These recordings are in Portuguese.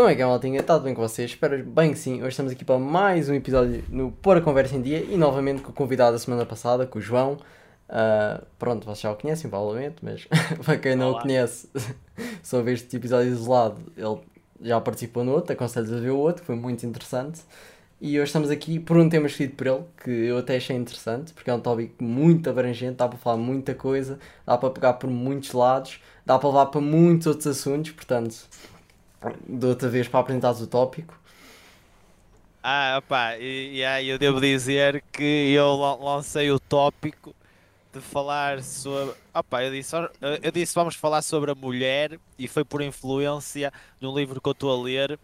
Como é que é, maltinha? Está tudo bem com vocês? Espero bem que sim. Hoje estamos aqui para mais um episódio no Pôr a Conversa em Dia e novamente com o convidado da semana passada, com o João. Uh, pronto, vocês já o conhecem, provavelmente, mas para quem não Olá. o conhece, só vê este episódio isolado, ele já participou no outro, aconselho a ver o outro, foi muito interessante. E hoje estamos aqui por um tema escrito por ele, que eu até achei interessante, porque é um tópico muito abrangente, dá para falar muita coisa, dá para pegar por muitos lados, dá para levar para muitos outros assuntos, portanto, de outra vez para apresentar o tópico. Ah, opá, e, e aí eu devo dizer que eu lancei o tópico de falar sobre. Opá, eu disse, eu disse vamos falar sobre a mulher e foi por influência de um livro que eu estou a ler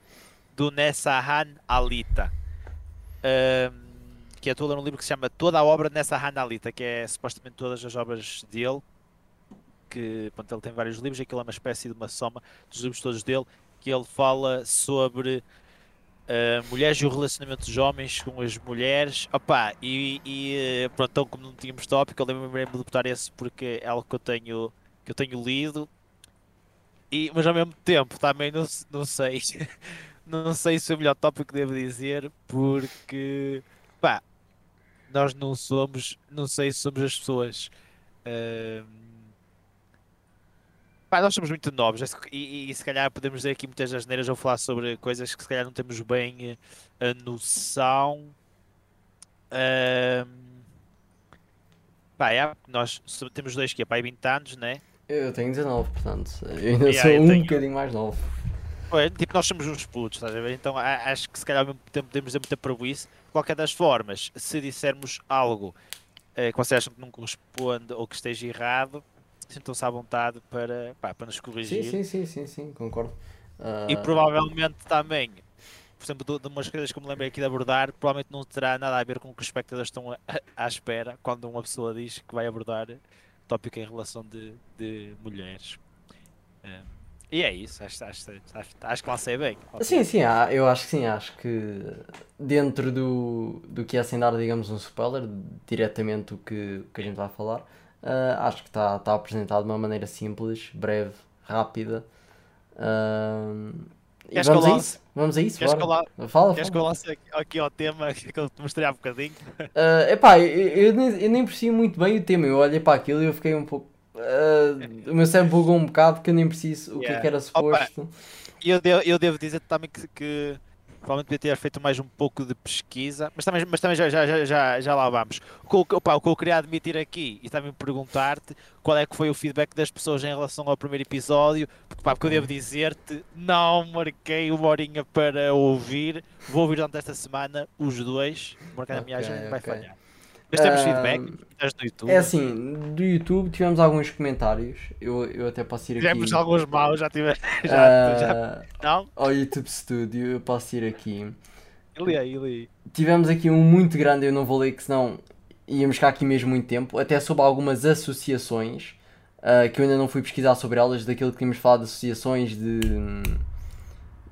do Nessahan Alita. Um, que é todo um livro que se chama Toda a Obra de Nessahan Alita, que é supostamente todas as obras dele. Que pronto, ele tem vários livros, aquilo é uma espécie de uma soma dos livros todos dele que ele fala sobre uh, mulheres e o relacionamento dos homens com as mulheres. Opa, e, e eh, pronto, então como não tínhamos tópico, eu lembro-me de botar esse porque é algo que eu tenho, que eu tenho lido. E, mas ao mesmo tempo também não, não sei. não sei se é o melhor tópico devo dizer, porque pá, nós não somos, não sei se somos as pessoas. Uh, Pá, nós somos muito novos e, e, e, se calhar podemos dizer aqui muitas asneiras ou falar sobre coisas que se calhar não temos bem eh, a noção. Um, pá, é, nós temos dois que é pai 20 anos, né? Eu tenho 19, portanto, eu ainda yeah, sou um tenho... bocadinho mais novo. É, tipo, nós somos uns putos, estás a ver? Então acho que se calhar ao mesmo tempo podemos dizer muita prejuízo. De qualquer das formas, se dissermos algo eh, que vocês acham que não corresponde ou que esteja errado, sintam-se à vontade para, pá, para nos corrigir. Sim, sim, sim, sim, sim concordo. Uh... E provavelmente também, por exemplo, de, umas coisas que me lembrei aqui de abordar, provavelmente não terá nada a ver com o que os espectadores estão à espera quando uma pessoa diz que vai abordar tópico em relação de, de mulheres. Uh, e é isso, acho, acho, acho, acho que lancei bem. Sim, sim, eu acho que sim, acho que dentro do, do que é sem dar, digamos, um spoiler, diretamente o que, que a gente vai falar, Uh, acho que está tá apresentado de uma maneira simples, breve, rápida. Uh, vamos a isso? Vamos a isso? Queres bora. Que eu, fala, queres fala. que eu lance aqui ao tema que eu te mostrei há bocadinho? Uh, epá, eu, eu, nem, eu nem percebi muito bem o tema. Eu olhei para aquilo e eu fiquei um pouco. Uh, o meu cérebro bugou um bocado porque eu nem preciso o yeah. que, é que era suposto. Opa, eu, devo, eu devo dizer também que, que Provavelmente devia ter feito mais um pouco de pesquisa, mas também, mas também já, já, já, já lá vamos. O que, opa, o que eu queria admitir aqui e também perguntar-te qual é que foi o feedback das pessoas em relação ao primeiro episódio, porque, pá, porque eu devo dizer-te, não marquei uma horinha para ouvir, vou ouvir durante esta semana os dois, marcar a minha agenda okay. vai falhar. Mas temos feedback do YouTube. É assim, do YouTube tivemos alguns comentários. Eu, eu até posso ir aqui. Tivemos alguns maus, já tivemos. Já, uh, já, não? Ao YouTube Studio, eu posso ir aqui. Ele aí, ele aí. Tivemos aqui um muito grande, eu não vou ler, que senão íamos ficar aqui mesmo muito tempo. Até sobre algumas associações. Uh, que eu ainda não fui pesquisar sobre elas, daquilo que tínhamos falado de associações de,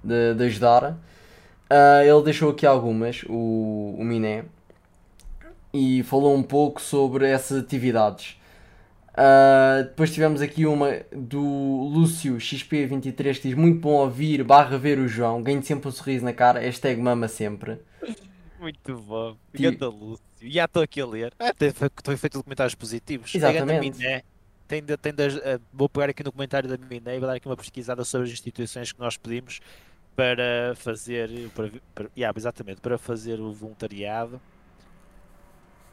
de, de ajudar. Uh, ele deixou aqui algumas, o, o Miné e falou um pouco sobre essas atividades. Uh, depois tivemos aqui uma do Lúcio XP23 que diz muito bom ouvir, barra ver o João, ganho sempre um sorriso na cara, hashtag mama sempre. Muito bom, Ganda Lúcio. Já estou aqui a ler. Ah, tem feito comentários positivos. Exatamente. Tem de, tem de, uh, vou pegar aqui no comentário da Miné e vou dar aqui uma pesquisada sobre as instituições que nós pedimos para fazer, para, para, yeah, exatamente, para fazer o voluntariado.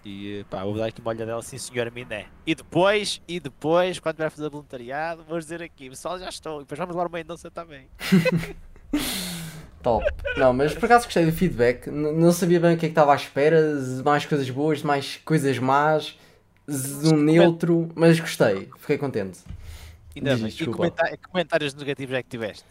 E pá, vou dar aqui uma olhadela assim, senhora Miné. E depois, e depois, quando vai fazer voluntariado, vou dizer aqui, pessoal, já estou. E depois vamos lá no você também. Top. Não, mas por acaso gostei do feedback. N não sabia bem o que é que estava à espera. Mais coisas boas, mais coisas más. Um neutro, mas gostei. Fiquei contente. Ainda bem. E comentar comentários negativos é que tiveste?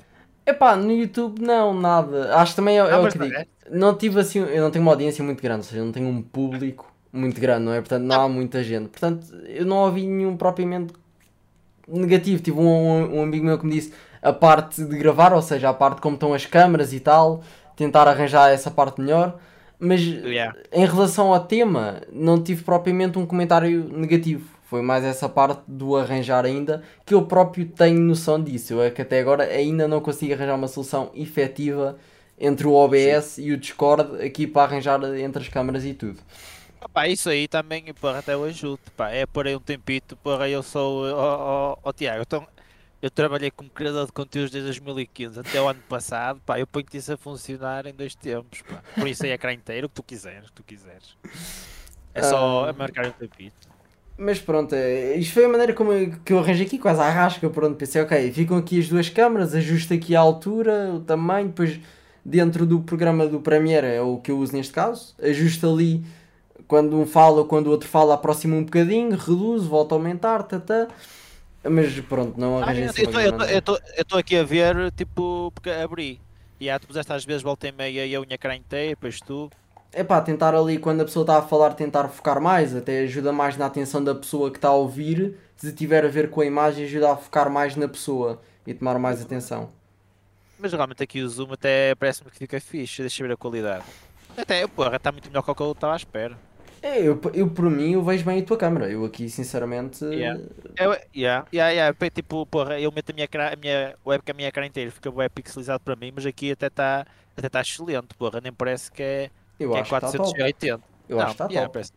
Epá, no YouTube não, nada. Acho também é, é o que digo. Não tive assim, eu não tenho uma audiência muito grande, ou seja, não tenho um público muito grande, não é? Portanto, não há muita gente. Portanto, eu não ouvi nenhum propriamente negativo. Tive um, um, um, amigo meu que me disse a parte de gravar, ou seja, a parte de como estão as câmaras e tal, tentar arranjar essa parte melhor. Mas yeah. em relação ao tema, não tive propriamente um comentário negativo. Foi mais essa parte do arranjar ainda, que eu próprio tenho noção disso. Eu é que até agora ainda não consigo arranjar uma solução efetiva entre o OBS Sim. e o Discord aqui para arranjar entre as câmaras e tudo. Pá, isso aí também, porra, até eu ajudo, pá, é por aí um tempito, porra, eu sou, ó, oh, oh, Tiago, então, eu trabalhei como criador de conteúdos desde 2015 até o ano passado, pá, eu ponho-te isso a funcionar em dois tempos, pá, por isso aí é cá inteiro, o que tu quiseres, o que tu quiseres, é só ah, marcar um tempito. Mas pronto, é, isto foi a maneira como eu, que eu arranjei aqui, quase à rasca, pronto, pensei, ok, ficam aqui as duas câmaras, ajusto aqui a altura, o tamanho, depois dentro do programa do Premiere é o que eu uso neste caso, ajusto ali quando um fala, quando o outro fala, aproxima um bocadinho, reduz, volta a aumentar, tata. Mas pronto, não ah, arranjei ah, Eu estou aqui a ver, tipo, porque abri. E há, tu puseste às vezes volta e meia e a unha cara inteira, depois tu. É pá, tentar ali, quando a pessoa está a falar, tentar focar mais, até ajuda mais na atenção da pessoa que está a ouvir. Se tiver a ver com a imagem, ajuda a focar mais na pessoa e tomar mais atenção. Mas realmente aqui o zoom até parece-me que fica fixe, deixa eu ver a qualidade. Até, porra, está muito melhor que o que eu estava à espera. É, eu, eu por mim eu vejo bem a tua câmera. Eu aqui sinceramente. Yeah. Eu, yeah, yeah, yeah. Tipo, porra, eu meto a minha, a minha webcam a minha cara inteira, fica bem pixelizado para mim, mas aqui até está até tá excelente, porra. Nem parece que é, eu que é 480. Tá eu Não, acho que está yeah, top. Parece...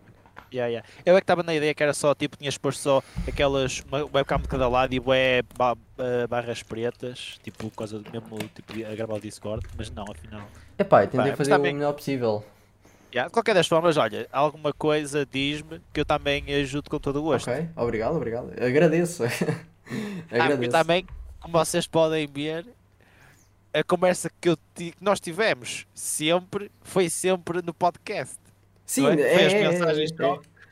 Yeah, yeah. Eu é que estava na ideia que era só tipo, tinhas posto só aquelas webcam de cada lado e web barras pretas, tipo, por causa do mesmo tipo, a gravar o Discord, mas não, afinal. É pá, tentei fazer tá o melhor possível. Yeah, de qualquer das formas, olha, alguma coisa diz-me que eu também ajudo com todo o gosto. Ok, obrigado, obrigado. Agradeço. Agradeço. Ah, também, como vocês podem ver, a conversa que, eu, que nós tivemos sempre foi sempre no podcast. Sim, é? é, as mensagens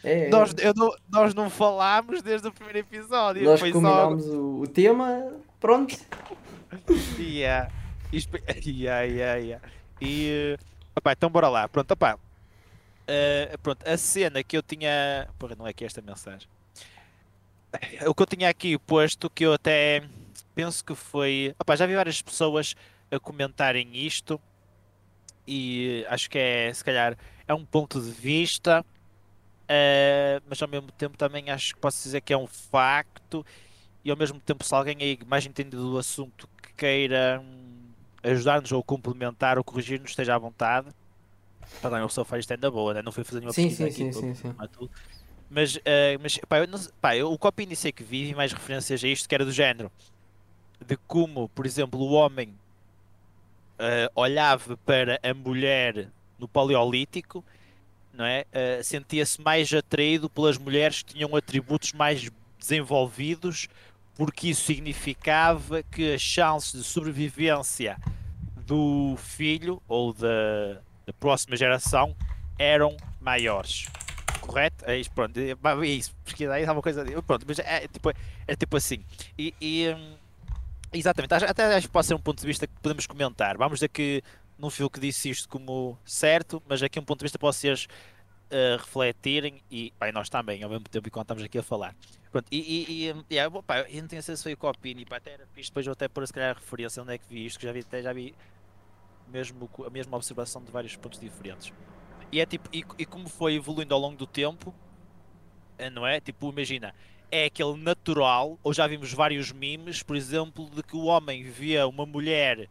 é, é, nós, eu não, nós não falámos desde o primeiro episódio. Nós combinámos só... o, o, tema, pronto. yeah. yeah, yeah, yeah. E, opá, então bora lá. Pronto, opá. Uh, pronto, a cena que eu tinha. Porra, não é que esta mensagem. O que eu tinha aqui posto, que eu até penso que foi. Opa, já vi várias pessoas a comentarem isto e acho que é, se calhar, é um ponto de vista, uh, mas ao mesmo tempo também acho que posso dizer que é um facto. E ao mesmo tempo, se alguém aí mais entendido do assunto que queira hum, ajudar-nos ou complementar ou corrigir-nos, esteja à vontade. Para dar uma pessoa faz ainda boa, né? não fui fazer nenhuma sim, pesquisa sim, aqui sim, sim, sim. Mas, uh, mas pá, eu não, pá, eu, o copy iniciei que vi, mais referências a isto que era do género de como, por exemplo, o homem uh, olhava para a mulher no Paleolítico, não é? Uh, sentia-se mais atraído pelas mulheres que tinham atributos mais desenvolvidos, porque isso significava que as chances de sobrevivência do filho ou da, da próxima geração eram maiores. Correto? É isso, pronto. É, é isso, pesquisa aí, é uma coisa. Pronto, mas é, é, tipo, é tipo assim. E, e um, exatamente, até acho que pode ser um ponto de vista que podemos comentar. Vamos dizer que não fui que disse isto como certo, mas aqui um ponto de vista para vocês uh, refletirem e nós também, ao mesmo tempo, enquanto estamos aqui a falar. Pronto, e, e, e yeah, pá, eu não tenho certeza se foi o Copini, pá, até era depois eu até por se calhar a referência onde é que vi isto, que já vi, até já vi mesmo, a mesma observação de vários pontos diferentes. E é tipo, e, e como foi evoluindo ao longo do tempo, eh, não é? Tipo, imagina, é aquele natural, ou já vimos vários memes, por exemplo, de que o homem via uma mulher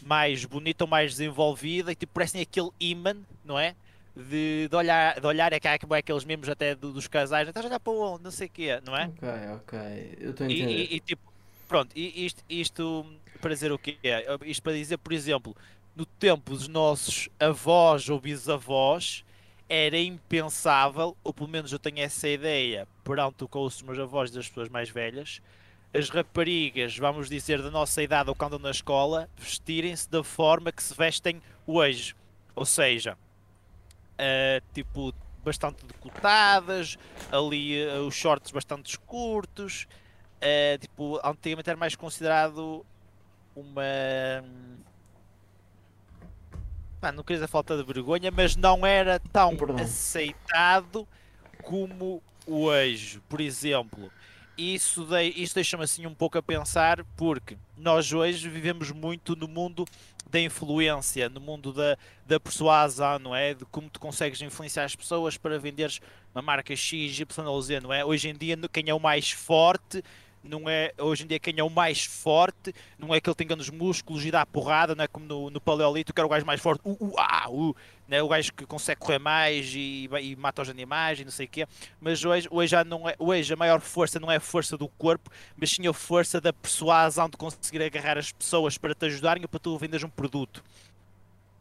mais bonita ou mais desenvolvida e tipo, parecem aquele imã, não é? De, de, olhar, de olhar, é que há aqueles memes até dos casais, estás a olhar para onde, não sei o quê, não é? Ok, ok, eu estou a entender. E, e, e, tipo, pronto, e isto, isto para dizer o quê? Isto para dizer, por exemplo, no tempo dos nossos avós ou bisavós, era impensável, ou pelo menos eu tenho essa ideia, perante o que ouço meus avós das pessoas mais velhas, as raparigas, vamos dizer, da nossa idade ou quando na escola, vestirem-se da forma que se vestem hoje. Ou seja, uh, tipo, bastante decotadas, ali uh, os shorts bastante curtos, uh, tipo, antigamente era mais considerado uma não queria dizer falta de vergonha, mas não era tão Perdão. aceitado como hoje, por exemplo. isso, de, isso deixa-me assim um pouco a pensar, porque nós hoje vivemos muito no mundo da influência, no mundo da, da persuasão, não é? De como tu consegues influenciar as pessoas para venderes uma marca X, Y ou Z, não é? Hoje em dia, quem é o mais forte não é hoje em dia quem é o mais forte, não é aquele que tem nos músculos e dá porrada, não é como no, no Paleolito, que era o gajo mais forte, uh, uh, ah, uh, né? o gajo que consegue correr mais e, e mata os animais e não sei o quê, mas hoje, hoje, já não é, hoje a maior força não é a força do corpo, mas sim a força da persuasão de conseguir agarrar as pessoas para te ajudarem ou para tu vendas um produto.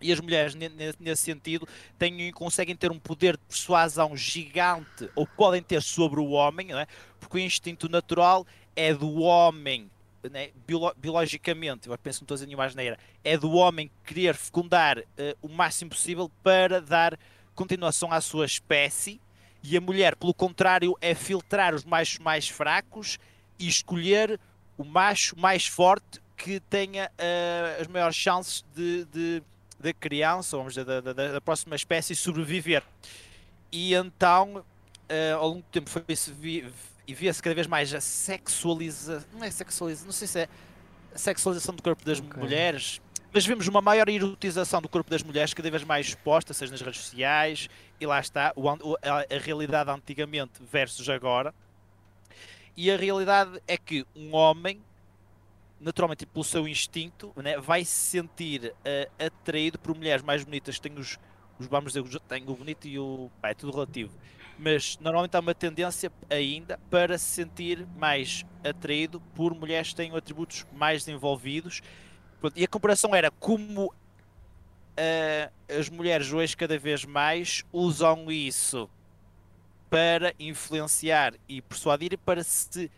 E as mulheres, nesse sentido, têm, conseguem ter um poder de persuasão gigante, ou podem ter sobre o homem, é? porque o instinto natural é do homem, né, biolo biologicamente, eu penso que não estou a dizer asneira, é do homem querer fecundar uh, o máximo possível para dar continuação à sua espécie, e a mulher, pelo contrário, é filtrar os machos mais fracos e escolher o macho mais forte que tenha uh, as maiores chances de, de, de criança, vamos dizer, da, da, da próxima espécie sobreviver. E então, uh, ao longo do tempo, foi-se e via-se cada vez mais a sexualização, não é sexualização, não sei se é a sexualização do corpo das okay. mulheres, mas vemos uma maior erotização do corpo das mulheres cada vez mais exposta, seja nas redes sociais, e lá está o, a, a realidade antigamente versus agora. E a realidade é que um homem, naturalmente pelo seu instinto, né, vai se sentir uh, atraído por mulheres mais bonitas que têm os, os vamos dizer, têm o bonito e o. é tudo relativo mas normalmente há uma tendência ainda para se sentir mais atraído por mulheres que têm atributos mais desenvolvidos. E a comparação era como uh, as mulheres hoje cada vez mais usam isso para influenciar e persuadir para se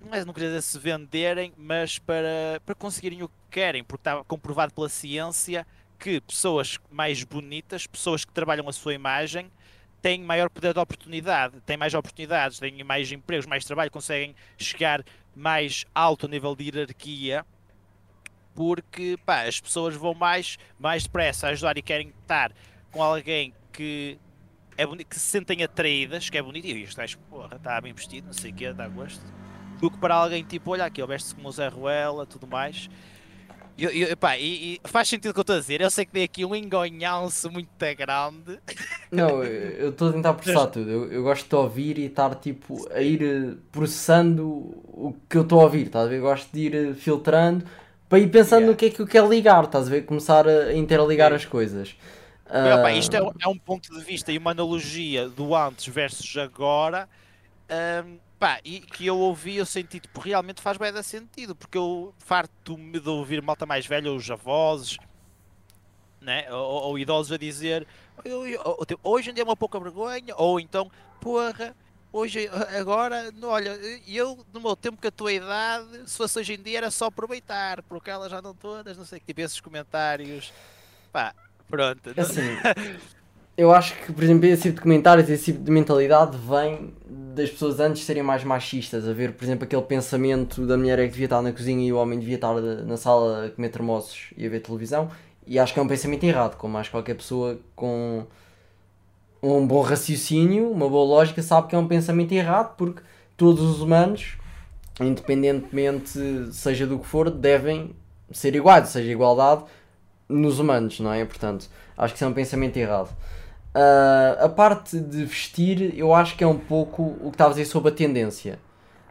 não, é, não queria dizer se venderem, mas para, para conseguirem o que querem, porque está comprovado pela ciência que pessoas mais bonitas, pessoas que trabalham a sua imagem, têm maior poder de oportunidade, têm mais oportunidades, têm mais empregos, mais trabalho, conseguem chegar mais alto nível de hierarquia, porque pá, as pessoas vão mais, mais depressa a ajudar e querem estar com alguém que é bonito, que se sentem atraídas, que é bonito, e isto porra, está bem vestido, não sei o que, dá gosto, do que para alguém tipo, olha aqui, veste-se como o Zé Ruela, tudo mais. Eu, eu, pá, e, e, faz sentido o que eu estou a dizer. Eu sei que tem aqui um engonhanço muito grande. Não, eu estou a tentar processar tudo. Eu, eu, gosto de ouvir e estar tipo a ir eh, processando o que eu estou a ouvir, estás a ver? Eu gosto de ir eh, filtrando para ir pensando yeah. no que é que eu quero ligar, estás a ver? Começar a interligar as coisas. Uh... Pá, isto é, é, um ponto de vista e uma analogia do antes versus agora. Um Pá, e que eu ouvi, eu senti, tipo, realmente faz bem sentido, porque eu farto-me de ouvir malta mais velha, os avós, né? ou, ou idosos a dizer eu, eu, eu, tipo, hoje em dia é uma pouca vergonha, ou então, porra, hoje, agora, olha, eu no meu tempo com a tua idade, se fosse hoje em dia era só aproveitar, porque elas já andam todas, não sei, tipo esses comentários, pá, pronto. Assim, eu acho que, por exemplo, esse tipo de comentários, esse tipo de mentalidade vem das pessoas antes serem mais machistas, a ver, por exemplo, aquele pensamento da mulher é que devia estar na cozinha e o homem devia estar na sala a comer termossos e a ver televisão, e acho que é um pensamento errado, como acho que qualquer pessoa com um bom raciocínio, uma boa lógica, sabe que é um pensamento errado, porque todos os humanos, independentemente seja do que for, devem ser iguais, seja igualdade nos humanos, não é? Portanto, acho que isso é um pensamento errado. Uh, a parte de vestir, eu acho que é um pouco o que estava a dizer sobre a tendência.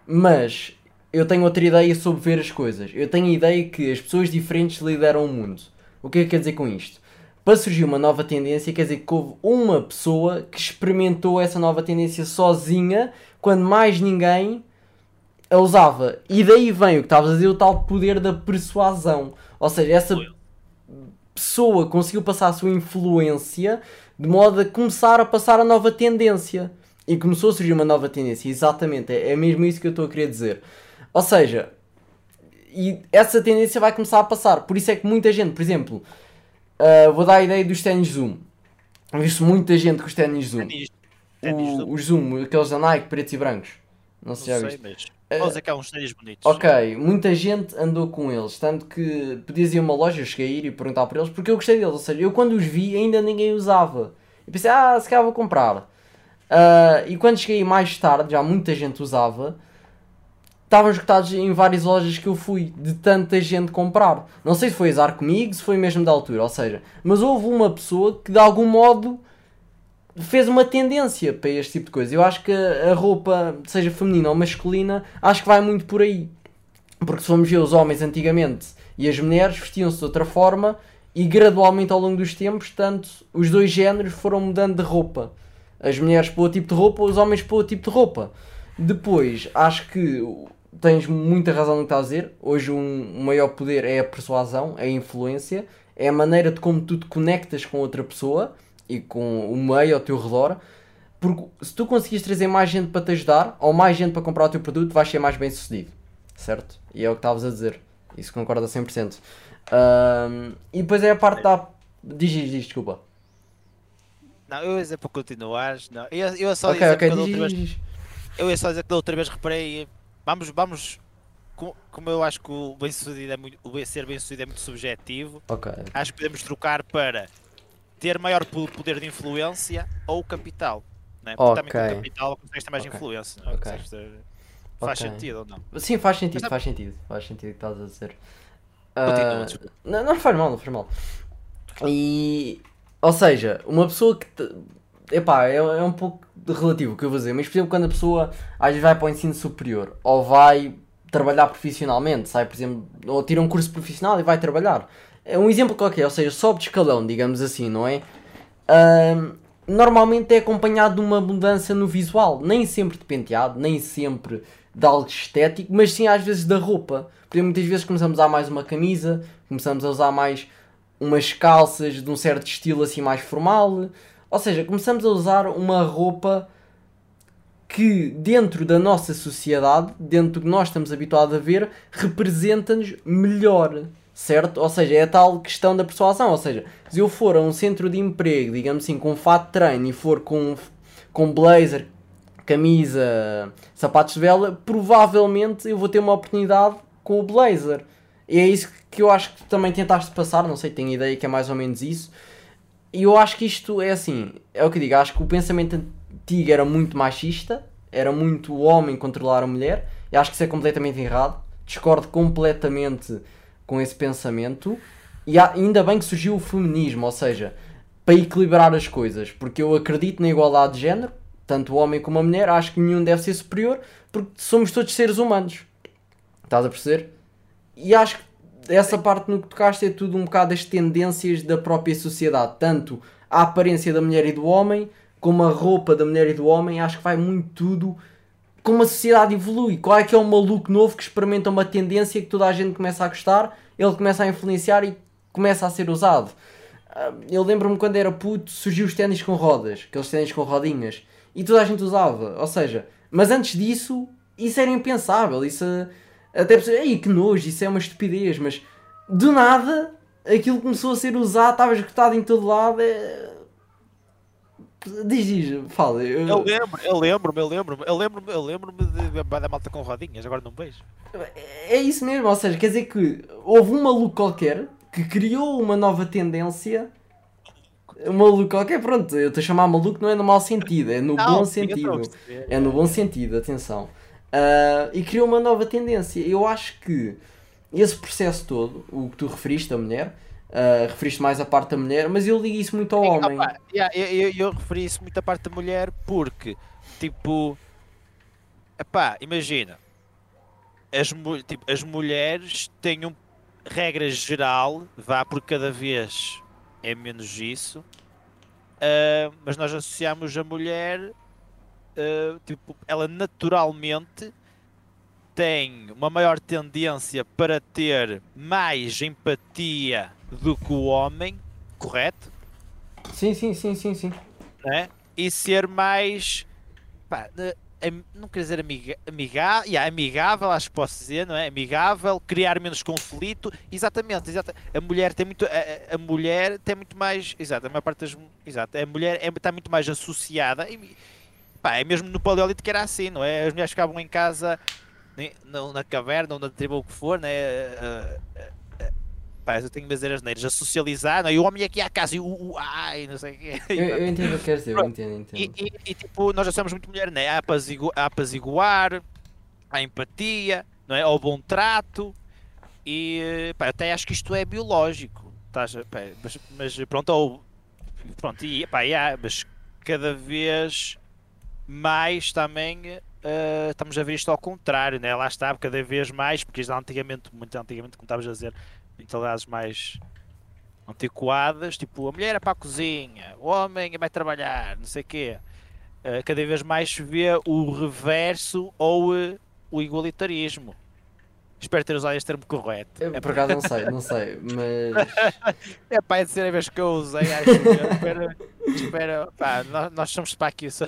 Mas eu tenho outra ideia sobre ver as coisas. Eu tenho a ideia que as pessoas diferentes lideram o mundo. O que é que quer dizer com isto? Para surgir uma nova tendência, quer dizer que houve uma pessoa que experimentou essa nova tendência sozinha, quando mais ninguém a usava. E daí vem o que estavas a dizer, o tal poder da persuasão. Ou seja, essa pessoa conseguiu passar a sua influência de modo a começar a passar a nova tendência. E começou a surgir uma nova tendência, exatamente, é, é mesmo isso que eu estou a querer dizer. Ou seja, e essa tendência vai começar a passar. Por isso é que muita gente, por exemplo, uh, vou dar a ideia dos ténis Zoom. Visto muita gente com os ténis Zoom. O, os Zoom, aqueles da Nike, pretos e brancos. Não sei, Não já sei, mas... Vamos que há uns ténis bonitos. Ok, muita gente andou com eles, tanto que podias ir a uma loja, eu cheguei a ir e perguntar por eles, porque eu gostei deles, ou seja, eu quando os vi ainda ninguém usava. E pensei, ah, se calhar vou comprar. Uh, e quando cheguei mais tarde, já muita gente usava, estavam esgotados em várias lojas que eu fui, de tanta gente comprar. Não sei se foi azar comigo, se foi mesmo da altura, ou seja, mas houve uma pessoa que de algum modo fez uma tendência para este tipo de coisa. Eu acho que a roupa, seja feminina ou masculina, acho que vai muito por aí. Porque se formos ver os homens antigamente e as mulheres vestiam-se de outra forma e gradualmente ao longo dos tempos, tanto os dois géneros foram mudando de roupa. As mulheres para o tipo de roupa, os homens para o tipo de roupa. Depois, acho que tens muita razão no que estás a dizer. Hoje um, o maior poder é a persuasão, é a influência, é a maneira de como tu te conectas com outra pessoa e com o meio ao teu redor. Porque se tu conseguires trazer mais gente para te ajudar, ou mais gente para comprar o teu produto, vais ser mais bem sucedido. Certo? E é o que estavas a dizer. Isso concorda 100%. Um, e depois é a parte da. Diz, diz, diz, desculpa. Não, eu ia dizer para continuares. Não. Eu, eu só Ok, dizer ok, que da diz, vez, diz. eu ia só dizer que da outra vez reparei. Vamos, vamos. co- Como eu acho que o bem sucedido é muito, o ser bem sucedido é muito subjetivo, Ok. acho que podemos trocar para ter maior po- poder de influência ou capital. Né? Porque também com capital consegues ter mais Ok. influência. Não é? Ok. Consegues ter- Faz sentido ou não? Sim, faz sentido, Mas- faz sentido. Faz sentido o que estás a dizer. Continua, desculpa. não, não faz mal, não faz mal. E. Ou seja, uma pessoa que. Te, epá, é, é um pouco de relativo o que eu vou dizer, mas por exemplo, quando a pessoa às vezes vai para o ensino superior ou vai trabalhar profissionalmente, sai, por exemplo, ou tira um curso profissional e vai trabalhar. É um exemplo qualquer, ou seja, sobe de escalão, digamos assim, não é? Ahm, normalmente é acompanhado de uma mudança no visual, nem sempre de penteado, nem sempre de algo estético, mas sim às vezes da roupa. Porque muitas vezes começamos a usar mais uma camisa, começamos a usar mais umas calças de um certo estilo assim mais formal. Ou seja, começamos a usar uma roupa que dentro da nossa sociedade, dentro do que nós estamos habituados a ver, representa-nos melhor, certo? Ou seja, é a tal questão da persuasão. Ou seja, se eu for a um centro de emprego, digamos assim, com fato de treino e for com, com blazer, camisa, sapatos de vela, provavelmente eu vou ter uma oportunidade com o blazer. E é isso que eu acho que também tentaste passar, não sei, tenho ideia que é mais ou menos isso. E eu acho que isto é assim, é o que eu digo, acho que o pensamento antigo era muito machista, era muito o homem controlar a mulher, e acho que isso é completamente errado. Discordo completamente com esse pensamento. E ainda bem que surgiu o feminismo, ou seja, para equilibrar as coisas, porque eu acredito na igualdade de género, tanto o homem como a mulher, acho que nenhum deve ser superior, porque somos todos seres humanos. Estás a perceber? E acho que essa parte no que tocaste é tudo um bocado as tendências da própria sociedade, tanto a aparência da mulher e do homem, como a roupa da mulher e do homem, acho que vai muito tudo como a sociedade evolui. Qual é que é um maluco novo que experimenta uma tendência que toda a gente começa a gostar, ele começa a influenciar e começa a ser usado. Ah, Eu lembro-me quando era puto, surgiu os ténis com rodas, aqueles ténis com rodinhas, e toda a gente usava. Ou seja, mas antes disso, isso era impensável. Isso até pessoas, ei, que nojo, isso é uma estupidez, mas do nada aquilo começou a ser usado, estava esgotado em todo lado. É... Diz, diz, fala. eu- Eu lembro, eu lembro-me, eu lembro-me, eu lembro-me, eu lembro-me de da malta com rodinhas, agora não vejo. É isso mesmo, ou seja, quer dizer que houve um maluco qualquer que criou uma nova tendência. Um maluco qualquer, pronto, eu estou a chamar maluco não é no mau sentido, é no bom estou a sentido. É no bom sentido, atenção. Ah, e criou uma nova tendência. Eu acho que esse processo todo, o que tu referiste, a mulher, ah, referiste mais a parte da mulher, mas eu ligo isso muito ao Sim, homem. opa, yeah, eu, eu, eu referi isso muito à parte da mulher porque, tipo, epá, imagina, as, tipo, as mulheres têm um, regra geral, vá por cada vez é menos isso, ah, mas nós associamos a mulher, ah, tipo, ela naturalmente tem uma maior tendência para ter mais empatia do que o homem, correto? Sim, sim, sim, sim, sim. né? E ser mais. Pá, não quer dizer amiga, amiga, yeah, amigável, acho que posso dizer, não é? Amigável, criar menos conflito. Exatamente, exata. A mulher tem muito. A, a- mulher tem muito mais. Exato, a maior parte das. Exato, a mulher é, está muito mais associada. E, pá, é mesmo no Paleolito que era assim, não é? As mulheres ficavam em casa, na, na caverna ou na tribo ou o que for, né? Ah, ah, pá, eu tenho que dizer as neiras, a socializar, não é? E o homem aqui à casa e o. o ai, não sei o quê. Eu, eu entendo o que queres dizer, eu entendo, E, entendo. e- e, tipo, nós já somos muito mulher, né? A, apazigu a apaziguar, à empatia, não é? ao bom trato. E pá, até acho que isto é biológico. Estás, pá, mas, mas pronto, ou, pronto e, pá, yeah, mas cada vez mais também uh, estamos a ver isto ao contrário, né? lá está, cada vez mais, porque isto antigamente, muito antigamente, como estavas a dizer, mentalidades mais antiquadas, tipo a mulher é para a cozinha, o homem vai trabalhar, não sei o quê. Uh, cada vez mais se vê o reverso ou uh, o igualitarismo. Espero ter usado este termo correto. Eu, é por acaso não sei, não sei, mas. é pá, é a terceira vez que eu usei, acho que. espero, pá, nós, nós somos para aqui só,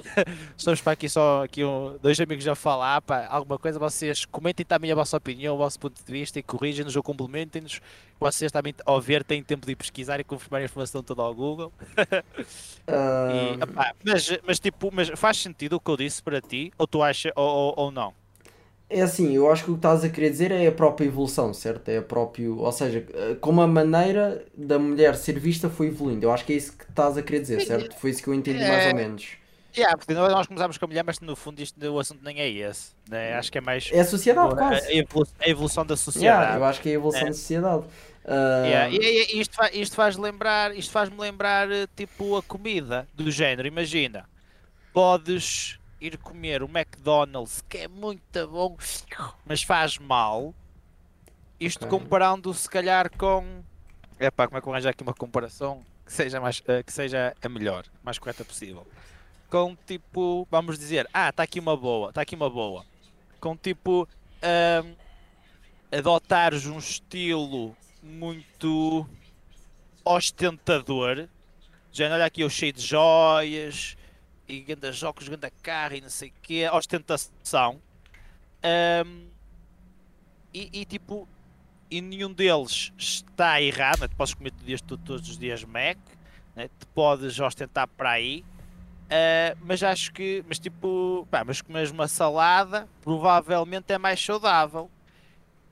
somos para aqui só aqui um, dois amigos a falar, pá, alguma coisa, vocês comentem também a vossa opinião, o vosso ponto de vista e corrigem-nos ou complementem-nos. Vocês também, ao ver, têm tempo de pesquisar e confirmar a informação toda ao Google. e, mas, mas, tipo, mas faz sentido o que eu disse para ti, ou tu achas, ou, ou, ou não? É assim, eu acho que o que estás a querer dizer é a própria evolução, certo? É a próprio, ou seja, como a maneira da mulher ser vista foi evoluindo. Eu acho que é isso que estás a querer dizer, certo? Foi isso que eu entendi mais ou é. menos. Yeah, porque nós começámos com a mulher, mas no fundo isto, o assunto nem é esse. Né? Acho que é mais. É a sociedade, quase. A evolução, a evolução da sociedade. Yeah, eu acho que é a evolução é. da sociedade. Uh... Yeah. E, e, isto, faz, isto faz lembrar, isto faz-me lembrar tipo a comida do género. Imagina, podes ir comer o McDonald's, que é muito bom, mas faz mal. Isto okay. comparando se calhar com. Epá, como é que eu arranjo aqui uma comparação que seja, mais, uh, que seja a melhor, mais correta possível? Com tipo, vamos dizer, ah, está aqui uma boa, está aqui uma boa. Com tipo, uh, adotares um estilo muito ostentador. Já olha aqui eu cheio de joias, e ganda jogos, ganda carro e não sei o que, ostentação. Um, e, e, tipo, e nenhum deles está errado, né? tu podes comer todos os dias Mac, né? podes ostentar para aí, uh, mas acho que, mas tipo, pá, mas comes uma salada, provavelmente é mais saudável.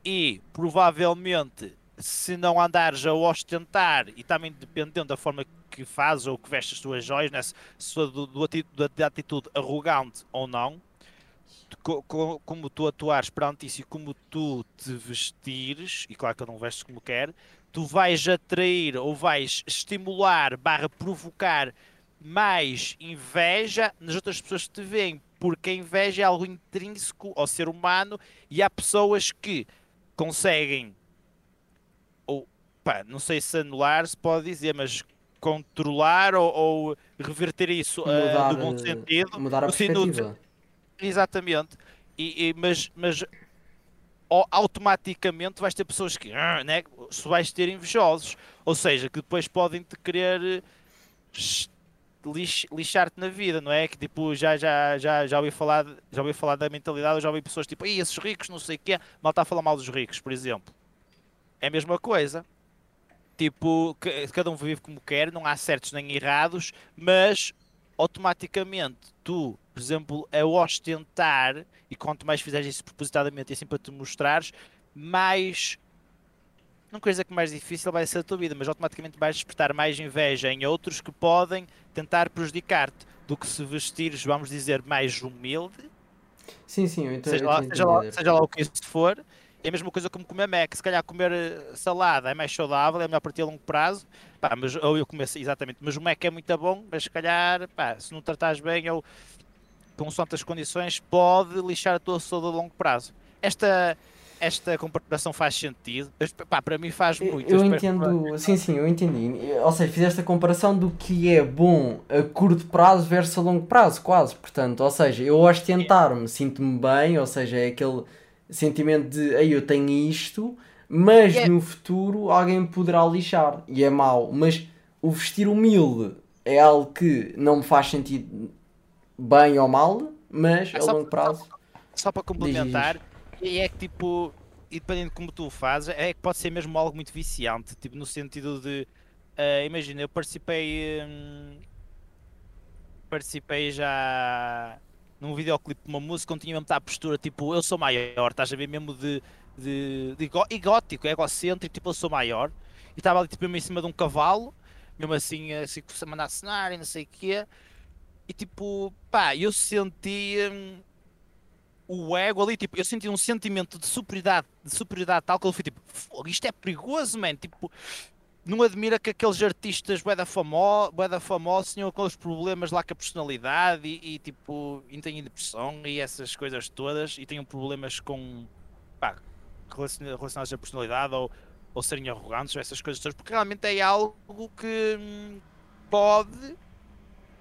E provavelmente, se não andares a ostentar, e também dependendo da forma que faz ou que veste as tuas joias, né? se do, do, da atitude arrogante ou não, co, co, como tu atuares perante isso e como tu te vestires, e claro que eu não vestes como quer, tu vais atrair ou vais estimular barra provocar mais inveja nas outras pessoas que te veem, porque a inveja é algo intrínseco ao ser humano e há pessoas que conseguem ou pá, não sei se anular se pode dizer, mas controlar ou, ou reverter isso mudar, uh, do bom sentido. Mudar a perspectiva. exatamente. E, e, mas, mas automaticamente vais ter pessoas que uh, né, se vais ter invejosos, ou seja, que depois podem te querer lix, lixar-te na vida, não é? Que tipo, já, já, já, já, ouvi falar, já ouvi falar da mentalidade, já ouvi pessoas tipo, esses ricos, não sei o quê, mal está a falar mal dos ricos, por exemplo. É a mesma coisa. Tipo, cada um vive como quer, não há certos nem errados, mas automaticamente tu, por exemplo, a ostentar, e quanto mais fizeres isso propositadamente e assim para te mostrares, mais. Não quer dizer que mais difícil vai ser a tua vida, mas automaticamente vais despertar mais inveja em outros que podem tentar prejudicar-te do que se vestires, vamos dizer, mais humilde. Sim, sim, eu entendo. Seja, lá, seja, lá, seja lá o que isso for, é a mesma coisa como comer Mac. Se calhar comer eh, salada é mais saudável, é melhor para ti a longo prazo. Pá, mas, ou eu comer, exatamente. Mas o Mac é muito bom, mas se calhar, pá, se não tratares bem ou com certas condições, pode lixar a tua saúde a longo prazo. Esta, esta comparação faz sentido? Pá, para mim faz muito. Eu, eu entendo, sim, sim, eu entendi. Ou seja, fizeste a comparação do que é bom a curto prazo versus a longo prazo, quase. Portanto, ou seja, eu ostentar-me, sinto-me bem, ou seja, é aquele sentimento de aí eu tenho isto, mas é. no futuro alguém poderá lixar e é mau. Mas o vestir humilde é algo que não me faz sentido bem ou mal, mas é a longo prazo. Só, só para complementar, e é que tipo, e dependendo de como tu fazes, é que pode ser mesmo algo muito viciante, tipo no sentido de uh, imagina, eu participei hum, participei já num videoclipe de uma música onde tinha mesmo a postura tipo eu sou maior, estás a ver mesmo de, de, de egótico, egocêntrico, tipo eu sou maior, e estava ali tipo mesmo em cima de um cavalo, mesmo assim, assim a mandar cenário e não sei o quê, e tipo, pá, eu sentia o ego ali, tipo, eu senti um sentimento de superioridade, de superioridade tal que ele foi tipo, isto é perigoso, man, tipo, não admira que aqueles artistas bué da, famosos tinham aqueles problemas lá com a personalidade e, e tipo, e têm depressão e essas coisas todas e tenham problemas com, pá, relacionados à personalidade ou, ou serem arrogantes ou essas coisas todas, porque realmente é algo que hum, pode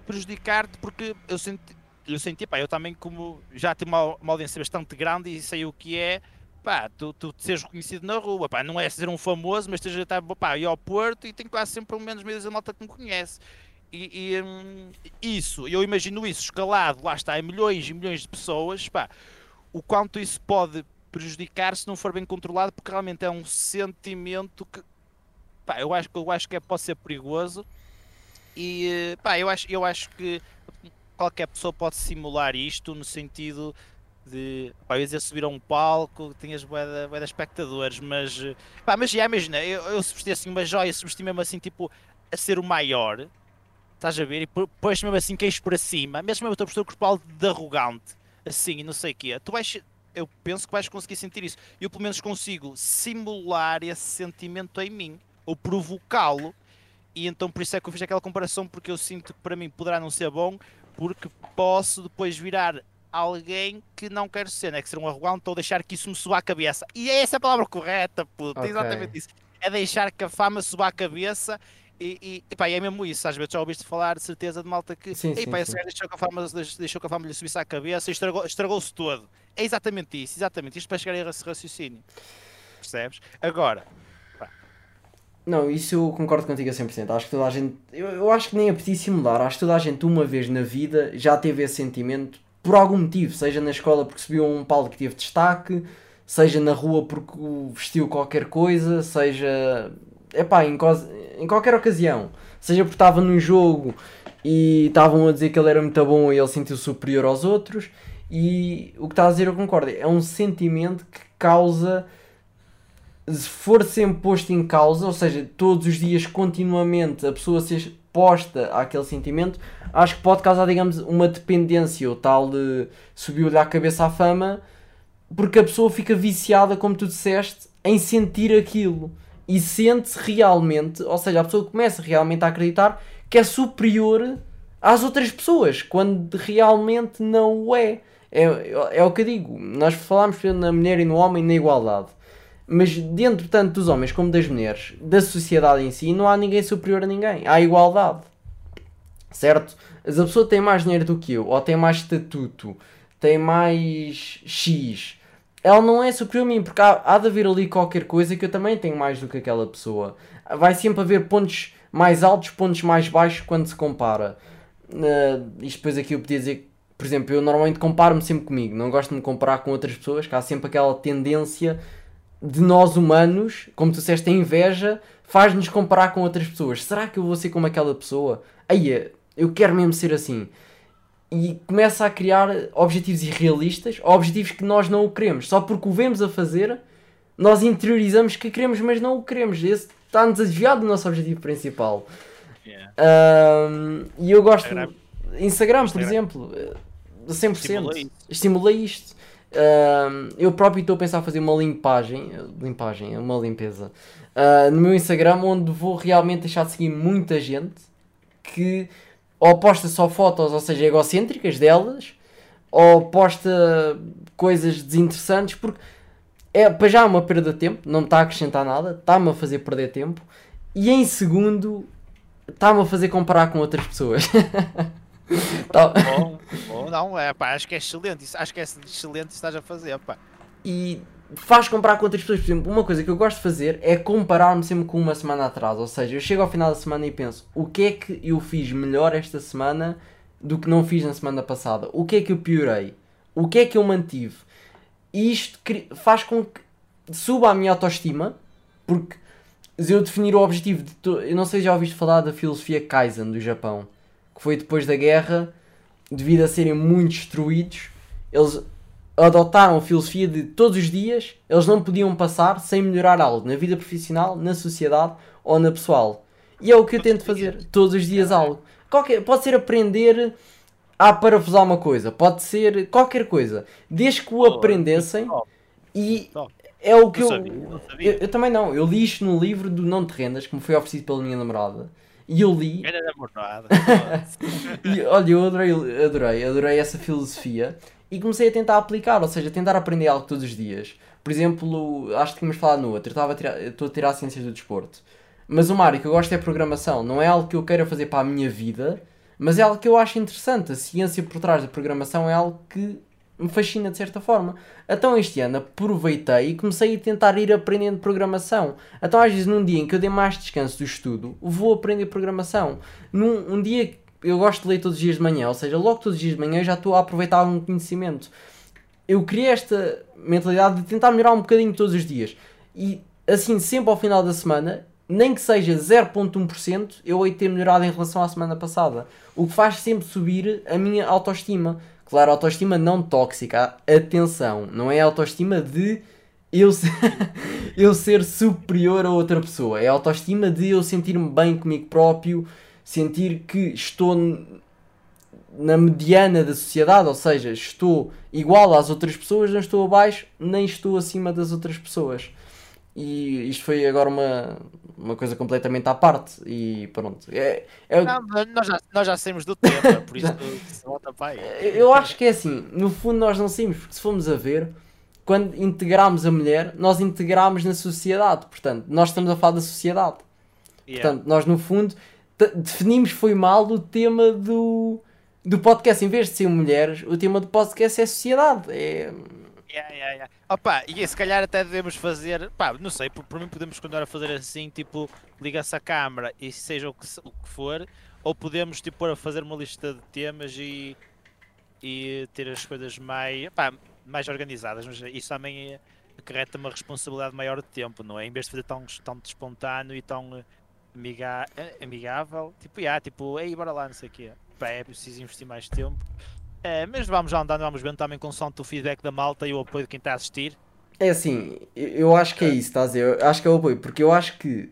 prejudicar-te porque eu senti, eu senti, pá, eu também como já tenho uma, uma audiência bastante grande e sei o que é, pá, tu, tu seres reconhecido na rua, pá, não é ser um famoso, mas esteja a pá, ir ao Porto e tem quase sempre pelo menos meio da malta que me conhece. E, e hum, isso, eu imagino isso escalado, lá está, em milhões e milhões de pessoas, pá, o quanto isso pode prejudicar se não for bem controlado, porque realmente é um sentimento que, pá, eu acho, eu acho que é, pode ser perigoso. E, pá, eu acho, eu acho que qualquer pessoa pode simular isto no sentido de pá, eu ia subir a um palco, tinhas de, espectadores, mas pá, mas já imagina, eu, eu se vestir assim uma joia, mesmo assim tipo a ser o maior, estás a ver, e pões mesmo assim queixo para cima, mesmo a tua postura corporal de arrogante, assim, não sei o quê, tu vais, eu penso que vais conseguir sentir isso. Eu pelo menos consigo simular esse sentimento em mim, ou provocá-lo, e então por isso é que eu fiz aquela comparação, porque eu sinto que para mim poderá não ser bom, porque posso depois virar alguém que não quero ser, é que ser um arrogante ou deixar que isso me suba a cabeça. E é essa a palavra correta, puto, okay. exatamente isso. É deixar que a fama suba a cabeça e, e, e pá, é mesmo isso. Às vezes já ouviste falar de certeza de malta que sim, sim, pá, sim. deixou, que a fama, deixou que a fama lhe subisse à cabeça e estragou-se estragou todo. É exatamente isso, exatamente isto para chegar a esse raciocínio. Percebes? Agora, não, isso eu concordo contigo a 100%. Acho que toda a gente. Eu, eu acho que nem é preciso mudar. Acho que toda a gente, uma vez na vida, já teve esse sentimento por algum motivo. Seja na escola porque subiu um palco que teve destaque, seja na rua porque vestiu qualquer coisa, seja. Epá, em, em qualquer ocasião. Seja porque estava num jogo e estavam a dizer que ele era muito bom e ele sentiu superior aos outros. E o que está a dizer eu concordo. É um sentimento que causa se for sempre posto em causa, ou seja, todos os dias continuamente a pessoa ser posta àquele sentimento, acho que pode causar, digamos, uma dependência, o tal de subiu-lhe à cabeça a fama, porque a pessoa fica viciada, como tu disseste, em sentir aquilo e sente-se realmente, ou seja, a pessoa começa realmente a acreditar que é superior às outras pessoas, quando realmente não o é. É, é o que eu digo, nós falámos na mulher e no homem na igualdade mas dentro tanto dos homens como das mulheres, da sociedade em si, não há ninguém superior a ninguém. Há igualdade. Certo? Se a pessoa tem mais dinheiro do que eu, ou tem mais estatuto, tem mais X, ela não é superior a mim, porque há, há de haver ali qualquer coisa que eu também tenho mais do que aquela pessoa. Vai sempre haver pontos mais altos, pontos mais baixos quando se compara. Uh, isto depois aqui eu podia dizer, por exemplo, eu normalmente comparo-me sempre comigo, não gosto de me comparar com outras pessoas, que há sempre aquela tendência de nós humanos, como tu disseste, a inveja faz-nos comparar com outras pessoas. Será que eu vou ser como aquela pessoa? Aí, eu quero mesmo ser assim. E começa a criar objetivos irrealistas, objetivos que nós não o queremos. Só porque o vemos a fazer, nós interiorizamos que queremos, mas não o queremos. Esse está-nos a desviar do nosso objetivo principal. Yeah. Um, e eu gosto. Instagram, Instagram por exemplo, 100%. Estimula isto. Estimula isto. Uh, eu próprio estou a pensar fazer uma limpagem, limpagem, uma limpeza uh, no meu Instagram onde vou realmente deixar de seguir muita gente que ou posta só fotos, ou seja, egocêntricas delas, ou posta coisas desinteressantes, porque é, para já é uma perda de tempo, não me está a acrescentar nada, está-me a fazer perder tempo, e em segundo, está-me a fazer comparar com outras pessoas. tá. bom, bom, não, é, pá, acho que é excelente, isso, acho que é excelente isso estás a fazer, pá. E faz comparar com outras pessoas, por exemplo, uma coisa que eu gosto de fazer é comparar-me sempre com uma semana atrás, ou seja, eu chego ao final da semana e penso, o que é que eu fiz melhor esta semana do que não fiz na semana passada? O que é que eu piorei? O que é que eu mantive? E isto faz com que suba a minha autoestima, porque se eu definir o objetivo de. Eu não sei se já ouviste falar da filosofia Kaizen do Japão que foi depois da guerra, devido a serem muito destruídos, eles adotaram a filosofia de todos os dias eles não podiam passar sem melhorar algo na vida profissional, na sociedade ou na pessoal. E é o que eu tento fazer, todos os dias algo. Qualquer, pode ser aprender a parafusar uma coisa, pode ser qualquer coisa, desde que o Oh, aprendessem top, e top. é o que eu, eu, eu também não, eu li isto no livro do Não Te Rendas, que me foi oferecido pela minha namorada, e eu li, Grande namorada. e olha, eu adorei, adorei, adorei essa filosofia e comecei a tentar aplicar, ou seja, tentar aprender algo todos os dias. Por exemplo, acho que tínhamos falado no outro, eu a tirar- estou a tirar Ciências do Desporto. Mas o Mário que eu gosto é programação, não é algo que eu queira fazer para a minha vida, mas é algo que eu acho interessante. A ciência por trás da programação é algo que me fascina de certa forma. Então este ano aproveitei e comecei a tentar ir aprendendo programação. Então às vezes num dia em que eu dei mais descanso do estudo, vou aprender programação. Num um dia que eu gosto de ler todos os dias de manhã, ou seja, logo todos os dias de manhã eu já estou a aproveitar algum conhecimento. Eu criei esta mentalidade de tentar melhorar um bocadinho todos os dias. E assim, sempre ao final da semana, nem que seja 0.1%, eu hei ter melhorado em relação à semana passada. O que faz sempre subir a minha autoestima. Claro, autoestima não tóxica. Atenção, não é autoestima de eu ser, eu ser superior a outra pessoa. É autoestima de eu sentir-me bem comigo próprio, sentir que estou na mediana da sociedade, ou seja, estou igual às outras pessoas, não estou abaixo, nem estou acima das outras pessoas. E isto foi agora uma, uma coisa completamente à parte. E pronto. É, é, Não, nós, já, nós já saímos do tema, por isso se volta para aí. eu acho que é assim, no fundo nós não saímos, porque se formos a ver, quando integramos a mulher, nós integramos na sociedade. Portanto, nós estamos a falar da sociedade. Yeah. Portanto, nós no fundo definimos foi mal o tema do, do podcast. Em vez de ser mulheres, o tema do podcast é sociedade. É, Yeah, yeah, yeah. Opa, e se calhar até devemos fazer, pá, não sei, por, por mim podemos continuar a fazer assim, tipo, liga-se a câmara e seja o que, o que for, ou podemos tipo a fazer uma lista de temas e, e ter as coisas mais, mais organizadas, mas isso também é- acarreta uma responsabilidade maior de tempo, não é? Em vez de fazer tão, tão espontâneo e tão amiga, eh, amigável, tipo, yeah, tipo, ei, bora lá, não sei o quê. Pá, é preciso investir mais tempo. É, mas vamos já andando, vamos vendo também com o feedback da malta e o apoio de quem está a assistir. é assim, eu- acho que é isso, estás a dizer? Eu acho que é o apoio, porque eu acho que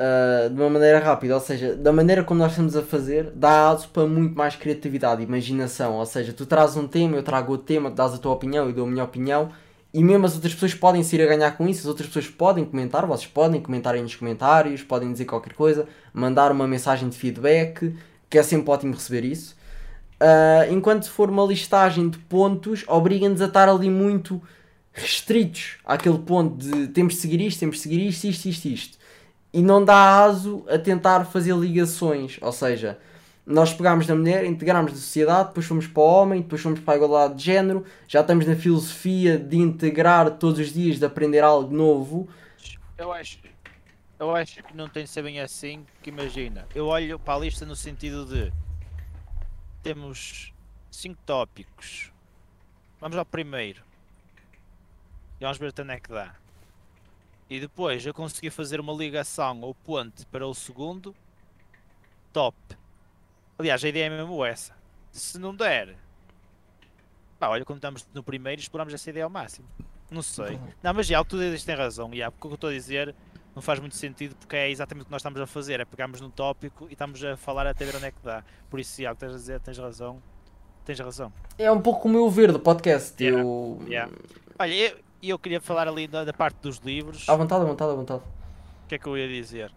ah, de uma maneira rápida, ou seja, da maneira como nós estamos a fazer, dá aso para muito mais criatividade, imaginação. Ou seja, tu trazes um tema, eu trago outro tema, tu dás a tua opinião, eu dou a minha opinião, e mesmo as outras pessoas podem se ir a ganhar com isso, as outras pessoas podem comentar, vocês podem comentar aí nos comentários, podem dizer qualquer coisa, mandar uma mensagem de feedback, que é sempre ótimo receber isso. Ah, enquanto for uma listagem de pontos, obriga-nos a estar ali muito restritos àquele ponto de temos de seguir isto, temos de seguir isto, isto, isto, isto. E não dá aso a tentar fazer ligações, ou seja, nós pegámos na mulher, integramos na sociedade, depois fomos para o homem, depois fomos para a igualdade de género, já estamos na filosofia de integrar todos os dias, de aprender algo novo. Eu acho, eu acho que não tem de ser bem assim, que imagina, eu olho para a lista no sentido de temos cinco tópicos. Vamos ao primeiro. E vamos ver até onde é que dá. E depois eu consegui fazer uma ligação ou ponte para o segundo. Top. Aliás, a ideia é mesmo essa. Se não der, pá, olha, quando estamos no primeiro, exploramos essa ideia ao máximo. Não sei. Não, mas já, o que tu dizes tem razão. Já, porque o que eu estou a dizer não faz muito sentido porque é exatamente o que nós estamos a fazer. É pegarmos num tópico e estamos a falar até ver onde é que dá. Por isso, já, o que estás a dizer, tens razão. Tens razão. É um pouco como eu ver do podcast. Yeah, Eu... yeah. Olha, eu, eu queria falar ali da, da parte dos livros. À vontade, à vontade, à vontade. O que é que eu ia dizer?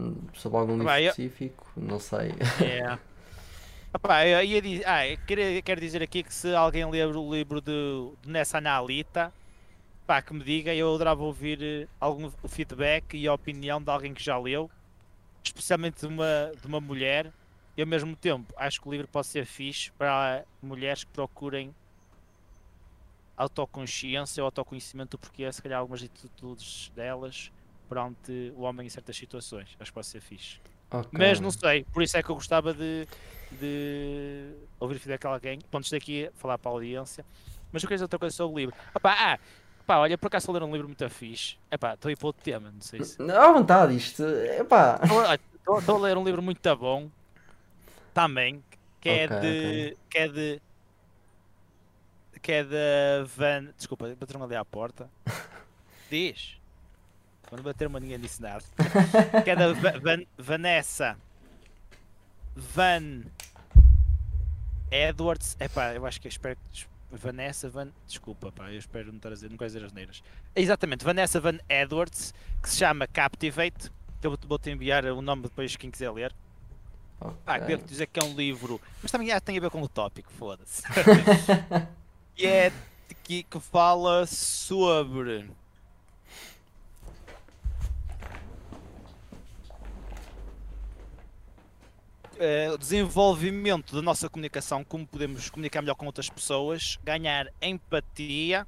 Hum, Sobre algum livro Vai, eu- específico, não sei. É. Opá, eu ia dizer, ah, eu queria- quero dizer aqui que se alguém ler o livro de, de Nessa Analita, pá, que me diga, eu adorava ouvir eh, algum feedback e a opinião de alguém que já leu, especialmente de uma, de uma mulher, e ao mesmo tempo acho que o livro pode ser fixe para mulheres que procurem autoconsciência ou autoconhecimento do porquê, se calhar algumas atitudes delas perante o homem em certas situações. Acho que pode ser fixe. Ok. Mas não sei, por isso é que eu gostava de, de ouvir feedback de alguém. Pontos daqui a falar para a audiência. Mas eu quero dizer outra coisa sobre o livro. Opá, ah, pá, olha, por acaso estou a ler um livro muito fixe. Epá, estou a ir para outro tema, não sei se. À vontade, isto. Epá. Olha, Estou estou a ler um livro muito bom também, que é Ok, de. que é de. que é da Van. Desculpa, bateram ali à porta. Diz. Quando bater uma ninguém disse nada. que é da Va- Van- Vanessa Van Edwards. Epá, eu acho que espero que. Vanessa Van. Desculpa, pá, eu espero não estar a dizer, não quero dizer as neiras. Exatamente, Vanessa Van Edwards, que se chama Captivate. Que eu vou-te enviar o nome depois, quem quiser ler. Ok. Pá, devo dizer que é um livro, mas também ah, tem a ver com o tópico, foda-se. e é que, que fala sobre. Eh, o desenvolvimento da nossa comunicação, como podemos comunicar melhor com outras pessoas, ganhar empatia,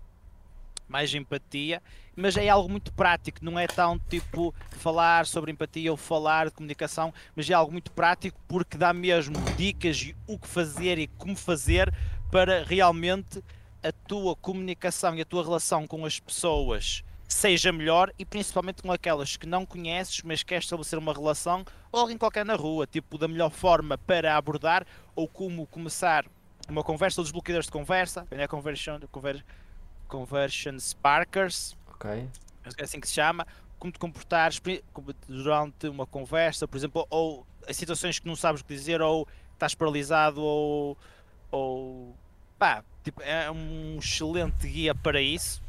mais empatia, mas é algo muito prático, não é tão tipo falar sobre empatia ou falar de comunicação, mas é algo muito prático porque dá mesmo dicas e o que fazer e como fazer para realmente a tua comunicação e a tua relação com as pessoas seja melhor e principalmente com aquelas que não conheces, mas queres estabelecer uma relação ou alguém qualquer na rua, tipo da melhor forma para abordar ou como começar uma conversa ou desbloqueadores de conversa, é conversion, conver, conversion sparkers, Ok. é assim que se chama, como te comportares durante uma conversa, por exemplo, ou em situações que não sabes o que dizer, ou estás paralisado, ou, ou pá, tipo, é um excelente guia para isso.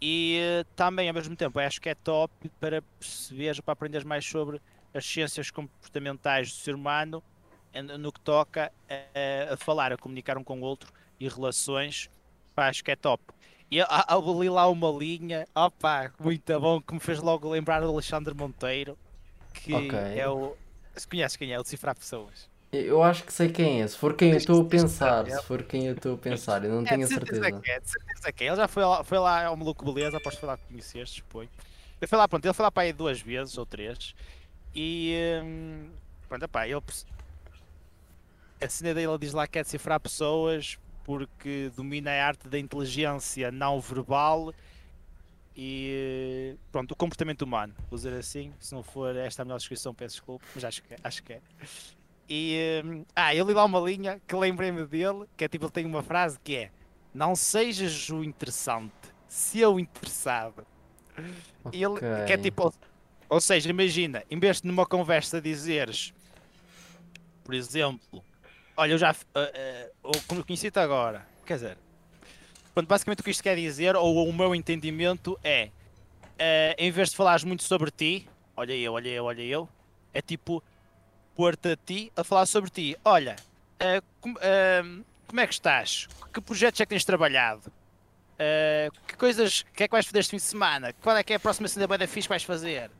E eh, também, ao mesmo tempo, acho que é top para perceberes, para aprenderes mais sobre as ciências comportamentais do ser humano no que toca a, a falar, a comunicar um com o outro e relações. Pá, acho que é top. E eu, li lá uma linha, opá, muito bom, que me fez logo lembrar do Alexandre Monteiro, que Ok. é o. Se conheces quem é? O Decifrar Pessoas. Eu acho que sei quem é. Se for quem eu estou a pensar, se for quem eu estou a pensar, eu não É, tenho a certeza. que é, de certeza que é. Ele já foi lá, foi lá ao Maluco Beleza, aposto que foi lá que conheceste, suponho. Ele foi lá, pronto, ele foi lá para aí duas vezes ou três. E. hum, pronto, pá, ele. A cena dele ele diz lá que é decifrar pessoas porque domina a arte da inteligência não verbal e pronto, o comportamento humano, vou dizer assim, se não for esta a melhor descrição, peço desculpa, mas acho que, é- acho que é. E hum, ah, eu li lá uma linha que lembrei-me dele, que é tipo, ele tem uma frase que é não sejas o interessante, se o interessado. E ele, que é tipo, ou, seja, imagina, em vez de numa conversa dizeres, por exemplo, olha, eu já, como eu conheci-te agora, quer dizer, Pronto, basicamente o que isto quer dizer, ou o meu entendimento é, eh, em vez de falares muito sobre ti, olha eu, olha eu, olha eu, é tipo pôr-te a ti a falar sobre ti. Olha, eh, com- eh, como é que estás? Que projetos é que tens trabalhado? Que coisas, que é que vais fazer este fim de semana? Qual é que é a próxima cena da fixe que vais fazer?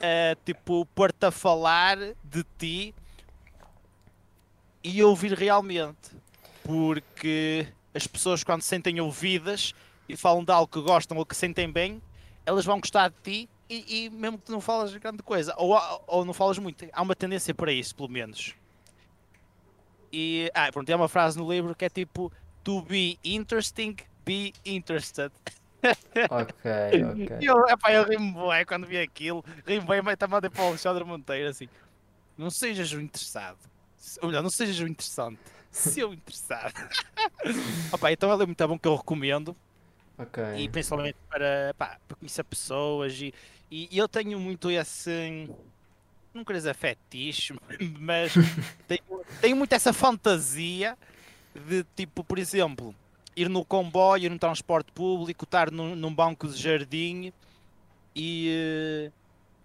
Eh, tipo, pôr-te a falar de ti e ouvir realmente. Porque as pessoas quando se sentem ouvidas e falam de algo que gostam ou que sentem bem, elas vão gostar de ti e, e mesmo que tu não falas grande coisa, ou, ou não falas muito, há uma tendência para isso, pelo menos. E ah, pronto, é uma frase no livro que é tipo To be interesting, be interested. Ok, ok. E eu, epá, eu rimo bem quando vi aquilo, rimo bem, mas também mandei para o Alexandre Monteiro assim. Não sejas o interessado. Ou melhor, não sejas o interessante. Se eu interessado. Opa, então ele é muito bom que eu recomendo. Ok. E principalmente para, pá, para conhecer pessoas e, e eu tenho muito esse. Não quero dizer fetiche, mas tenho, tenho muito essa fantasia de tipo, por exemplo, ir no comboio, ir no transporte público, estar num, num banco de jardim e eh,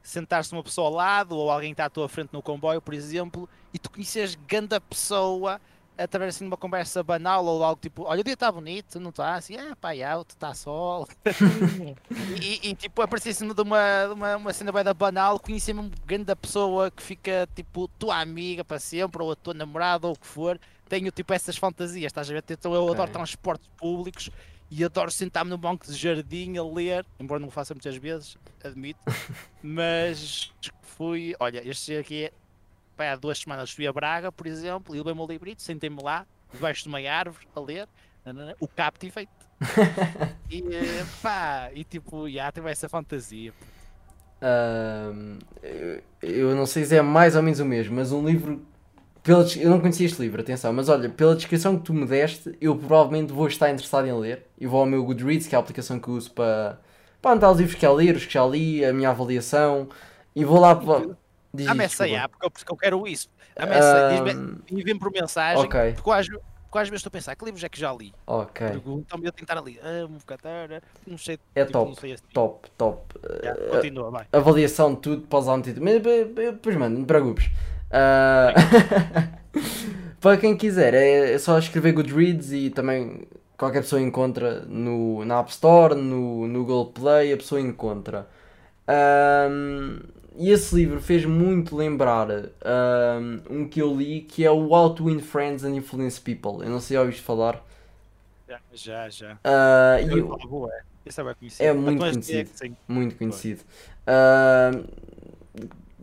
sentar-se uma pessoa ao lado ou alguém que está à tua frente no comboio, por exemplo, e tu conheces ganda pessoa através assim, de uma conversa banal ou algo tipo, olha o dia está bonito, não está? Assim, é pá, alto, está sol. e, e, tipo, aparecesse-me de uma, de uma, uma cena bem da banal, conhecer-me uma grande pessoa que fica tipo tua amiga para sempre, ou a tua namorada, ou o que for. Tenho tipo essas fantasias, estás a ver? Então eu Ok. adoro transportes públicos e adoro sentar-me no banco de jardim a ler, embora não o faça muitas vezes, admito. Mas fui, olha, este aqui é pá, há duas semanas fui a Braga, por exemplo, e levei o librito, sentei-me lá, debaixo de uma árvore, a ler, o Captivate. e pá, e tipo, já tive essa fantasia. Ahm, eu- eu não sei se é mais ou menos o mesmo, mas um livro. Pela, des- eu não conhecia este livro, atenção, mas olha, pela descrição que tu me deste, eu provavelmente vou estar interessado em ler. E vou ao meu Goodreads, que é a aplicação que eu uso para, para anotar os livros que já li, os que já li, a minha avaliação. E vou lá. pa- Diz A mensagem, ah, porque eu, porque eu quero isso. A mensagem, diz-me- envia-me por mensagem, ok. porque, às, porque às vezes estou a pensar, que livros é que já li? Ok. Perguntam-me eu tentar ali, ah, um bocadinho, não sei, É tipo, top, sei assim. top, top. Uh, continua, vai. avaliação de tudo, podes usar um título. Mas eh, eh, depois, mano, não te preocupes. Ah, para quem quiser, é, é só escrever Goodreads e também qualquer pessoa encontra no, na App Store, no, no Google Play, a pessoa encontra. Ahm, e esse livro fez muito lembrar ahm, um que eu li que é o How to Win Friends and Influence People. Eu não sei se ouviste falar. Já, já. e Eu eu- é bem conhecido. É Mas muito és- conhecido. é, muito conhecido. Se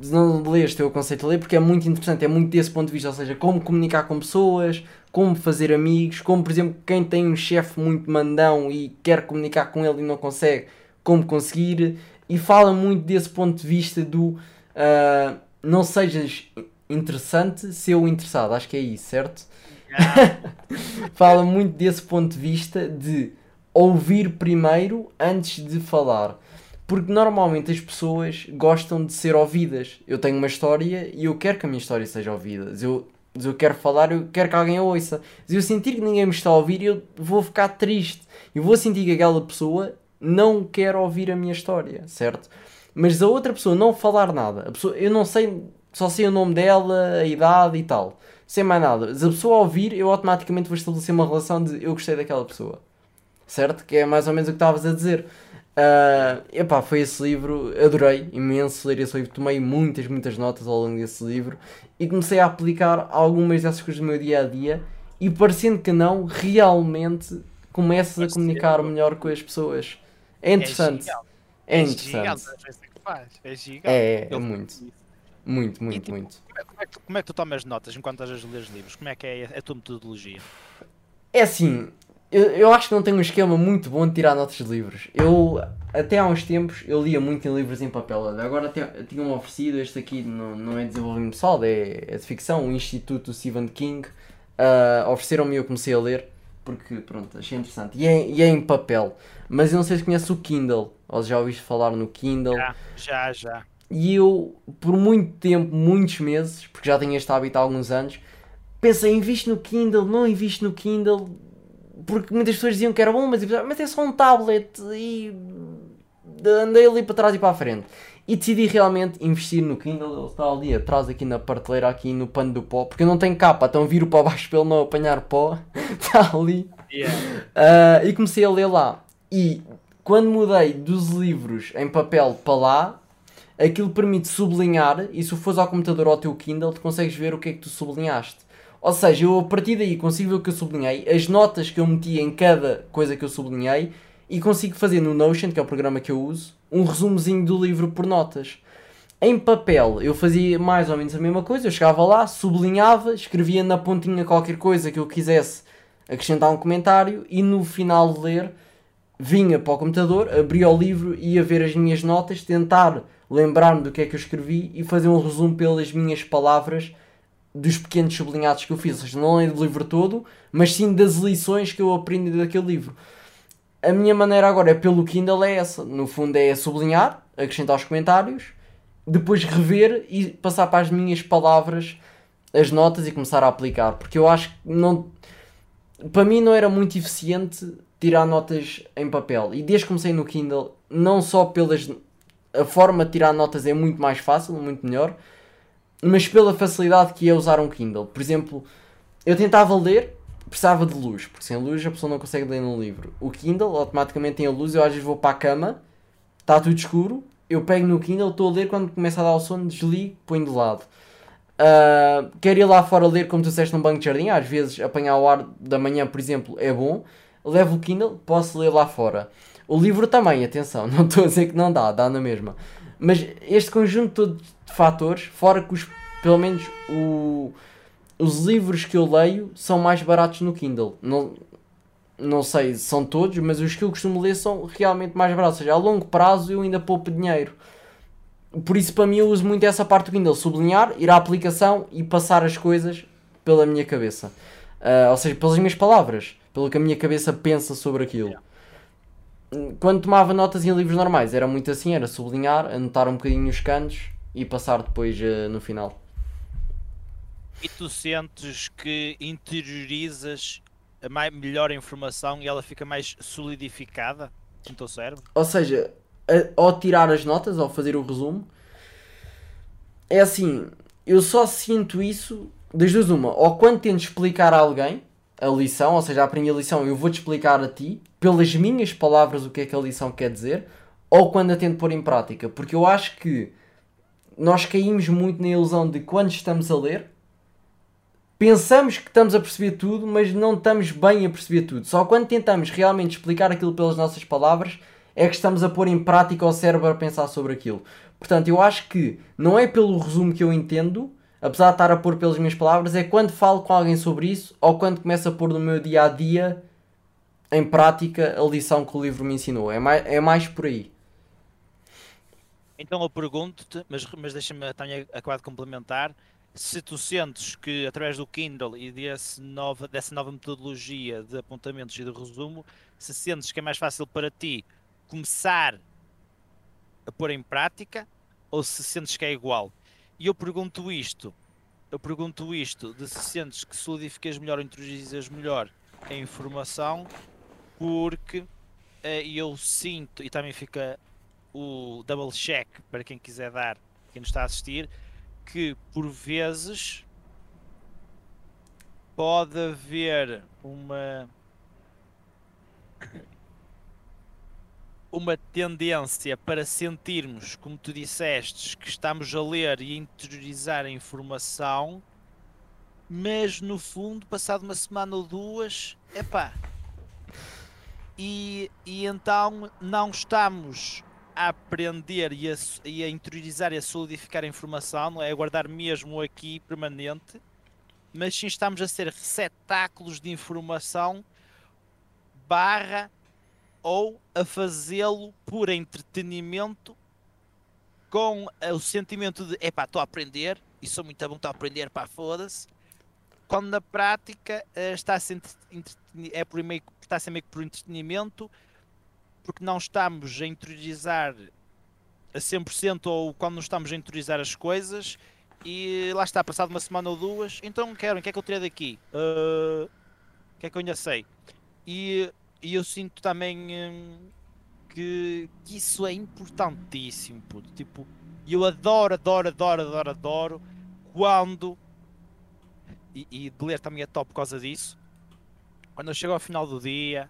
não leste, eu aconselho a ler porque é muito interessante, é muito desse ponto de vista, ou seja, como comunicar com pessoas, como fazer amigos, como por exemplo quem tem um chefe muito mandão e quer comunicar com ele e não consegue, como conseguir, e fala muito desse ponto de vista do ah, não sejas interessante, ser o interessado, acho que é isso, certo? Fala muito desse ponto de vista de ouvir primeiro antes de falar. Porque normalmente as pessoas gostam de ser ouvidas. Eu tenho uma história e eu quero que a minha história seja ouvida. Eu, eu quero falar, eu quero que alguém a ouça. Se eu sentir que ninguém me está a ouvir, eu vou ficar triste. Eu vou sentir que aquela pessoa não quer ouvir a minha história, certo? Mas a outra pessoa não falar nada, a pessoa, eu não sei, só sei o nome dela, a idade e tal, sem mais nada. Se a pessoa ouvir, eu automaticamente vou estabelecer uma relação de eu gostei daquela pessoa, certo? Que é mais ou menos o que estavas a dizer. Ah, epá, foi esse livro, adorei imenso ler esse livro, tomei muitas, muitas notas ao longo desse livro e comecei a aplicar algumas dessas coisas do meu dia a dia e parecendo que não, realmente começas a comunicar melhor com as pessoas. É interessante. É interessante. é que faz. É gigante. É, é, é muito. Muito, muito, tipo, muito. Como é, como é que tu, como é que tu tomas notas enquanto estás a ler os livros? Como é que é a tua metodologia? É assim, eu, eu acho que não tenho um esquema muito bom de tirar notas de livros. Eu, até há uns tempos, eu lia muito em livros em papel. Agora até tinham oferecido, este aqui não, não é desenvolvimento pessoal, é, é de ficção, o Instituto Stephen King. ah, Ofereceram-me e eu comecei a ler, porque pronto, achei interessante. E é, e é em papel. Mas eu não sei se conhece o Kindle, ou já ouviste falar no Kindle. Já, já, já. E eu, por muito tempo, muitos meses, porque já tenho este hábito há alguns anos, pensei, invisto no Kindle, não invisto no Kindle, porque muitas pessoas diziam que era bom, mas, mas é só um tablet e andei ali para trás e para a frente. E decidi realmente investir no Kindle, ele está ali atrás aqui na prateleira, aqui no pano do pó, porque eu não tenho capa, então viro para baixo para ele não apanhar pó, está ali. Yeah. Ah, e comecei a ler lá. E quando mudei dos livros em papel para lá, aquilo permite sublinhar. E se fores ao computador ou ao teu Kindle, tu consegues ver o que é que tu sublinhaste. Ou seja, eu a partir daí consigo ver o que eu sublinhei, as notas que eu meti em cada coisa que eu sublinhei e consigo fazer no Notion, que é o programa que eu uso, um resumozinho do livro por notas. Em papel, eu fazia mais ou menos a mesma coisa. Eu chegava lá, sublinhava, escrevia na pontinha qualquer coisa que eu quisesse acrescentar um comentário e no final de ler vinha para o computador, abria o livro, ia ver as minhas notas, tentar lembrar-me do que é que eu escrevi e fazer um resumo pelas minhas palavras dos pequenos sublinhados que eu fiz. Ou seja, não é do livro todo, mas sim das lições que eu aprendi daquele livro. A minha maneira agora é pelo Kindle é essa. No fundo é sublinhar, acrescentar os comentários, depois rever e passar para as minhas palavras as notas e começar a aplicar. Porque eu acho que não. Para mim não era muito eficiente tirar notas em papel. E desde que comecei no Kindle, não só pelas. A forma de tirar notas é muito mais fácil, muito melhor, mas pela facilidade que é usar um Kindle. Por exemplo, eu tentava ler, precisava de luz, porque sem luz a pessoa não consegue ler no livro. O Kindle automaticamente tem a luz, eu às vezes vou para a cama, está tudo escuro, eu pego no Kindle, estou a ler, quando começa a dar o sono, desligo, ponho de lado. Uh, quero ir lá fora ler, como tu disseste, num banco de jardim, às vezes apanhar o ar da manhã, por exemplo, é bom. Levo o Kindle, posso ler lá fora. O livro também, atenção, não estou a dizer que não dá, dá na mesma. Mas este conjunto todo de fatores, fora que os, pelo menos o, os livros que eu leio são mais baratos no Kindle. Não, não sei se são todos, mas os que eu costumo ler são realmente mais baratos. Ou seja, a longo prazo eu ainda poupo dinheiro. Por isso, para mim, eu uso muito essa parte do Kindle: sublinhar, ir à aplicação e passar as coisas pela minha cabeça. Uh, ou seja, pelas minhas palavras, pelo que a minha cabeça pensa sobre aquilo. Quando tomava notas em livros normais, era muito assim: era sublinhar, anotar um bocadinho os cantos e passar depois uh, no final. E tu sentes que interiorizas a mais, melhor informação e ela fica mais solidificada no teu cérebro? Ou seja, a, ao tirar as notas, ao fazer o resumo, é assim, eu só sinto isso das duas uma, ou quando tento explicar a alguém a lição, ou seja, aprendi a lição, eu vou-te explicar a ti, pelas minhas palavras, o que é que a lição quer dizer, ou quando a tento pôr em prática, porque eu acho que nós caímos muito na ilusão de quando estamos a ler, pensamos que estamos a perceber tudo, mas não estamos bem a perceber tudo. Só quando tentamos realmente explicar aquilo pelas nossas palavras é que estamos a pôr em prática o cérebro a pensar sobre aquilo. Portanto, eu acho que não é pelo resumo que eu entendo, apesar de estar a pôr pelas minhas palavras, é quando falo com alguém sobre isso ou quando começo a pôr no meu dia a dia em prática a lição que o livro me ensinou. É mais, é mais por aí. Então eu pergunto-te, mas, mas deixa-me também acabar de complementar, se tu sentes que através do Kindle e desse nova, dessa nova metodologia de apontamentos e de resumo, se sentes que é mais fácil para ti começar a pôr em prática ou se sentes que é igual. E eu pergunto isto, eu pergunto isto de se sentes que solidificas melhor introduzes melhor a informação, porque uh, eu sinto, e também fica o double check para quem quiser dar, quem nos está a assistir, que por vezes pode haver uma uma tendência para sentirmos, como tu disseste, que estamos a ler e a interiorizar a informação, mas no fundo, passado uma semana ou duas, epá. E, e então não estamos a aprender e a, e a interiorizar e a solidificar a informação, não é? A guardar mesmo aqui permanente, mas sim estamos a ser receptáculos de informação barra ou a fazê-lo por entretenimento com o sentimento de epá, estou a aprender e sou muito bom, estou a aprender, pá, foda-se. Quando na prática uh, está a ser é por meio, está a meio que por entretenimento porque não estamos a interiorizar a 100% ou quando não estamos a interiorizar as coisas e lá está, passado uma semana ou duas, então quero, o que é que eu tirei daqui? Uh, o que é que eu ainda sei? E e eu sinto também hum, que, que, isso é importantíssimo, puto. Tipo, eu adoro, adoro, adoro, adoro, adoro quando. E, e de ler também é top por causa disso. Quando eu chego ao final do dia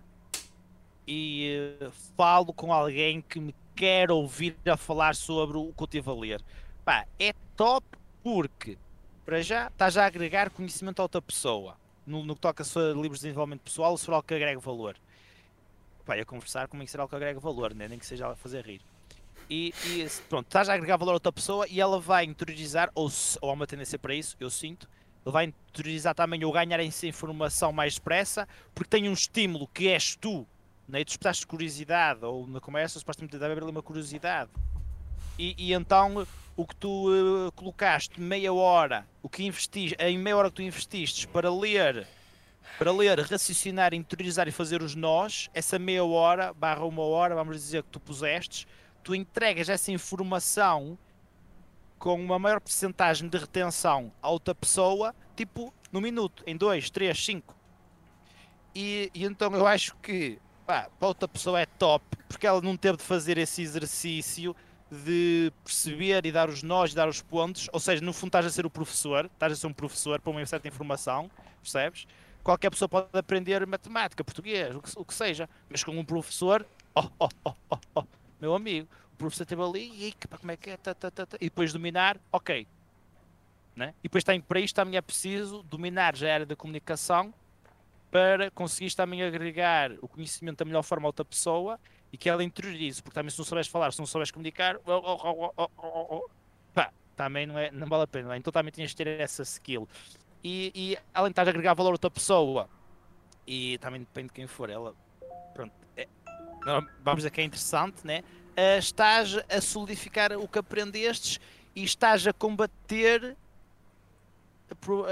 e uh, falo com alguém que me quer ouvir a falar sobre o que eu estive a ler. Pá, é top porque, para já, estás a agregar conhecimento a outra pessoa. No, no que toca a livros de desenvolvimento pessoal, for algo que agrega valor pá, a conversar como é que será o que agrega valor, né? nem que seja a fazer rir. E, e pronto, estás a agregar valor a outra pessoa e ela vai interiorizar, ou, ou há uma tendência para isso, eu sinto, ele vai interiorizar também ou ganhar essa informação mais expressa, porque tem um estímulo que és tu, né? tu despertaste curiosidade, ou na conversa supostamente deve haver uma curiosidade. E, e, então o que tu uh, colocaste meia hora, o que investiste, em meia hora que tu investiste para ler para ler, raciocinar, interiorizar e fazer os nós, essa meia hora, barra uma hora, vamos dizer que tu pusestes, tu entregas essa informação com uma maior porcentagem de retenção a outra pessoa, tipo, no minuto, em 2, 3, 5. E, então eu acho que pá, para outra pessoa é top, porque ela não teve de fazer esse exercício de perceber e dar os nós e dar os pontos, ou seja, no fundo estás a ser o professor, estás a ser um professor para uma certa informação, percebes? Qualquer pessoa pode aprender matemática, português, o que, o que seja, mas com um professor, oh, oh, oh, oh, oh meu amigo, o professor esteve ali e como é que é, tá, tá, tá, tá, e depois dominar, ok. Né? E depois tem, para isto também é preciso dominar já a área da comunicação para conseguir também agregar o conhecimento da melhor forma a outra pessoa e que ela interiorize, porque também se não souberes falar, se não souberes comunicar, oh, oh, oh, pá, também não, é, não vale a pena. Então também tinhas de ter essa skill e, e além de estar a agregar valor a outra pessoa, e também depende de quem for, ela, pronto, é, vamos dizer que é interessante, né? Uh, estás a solidificar o que aprendestes e estás a combater uh, uh,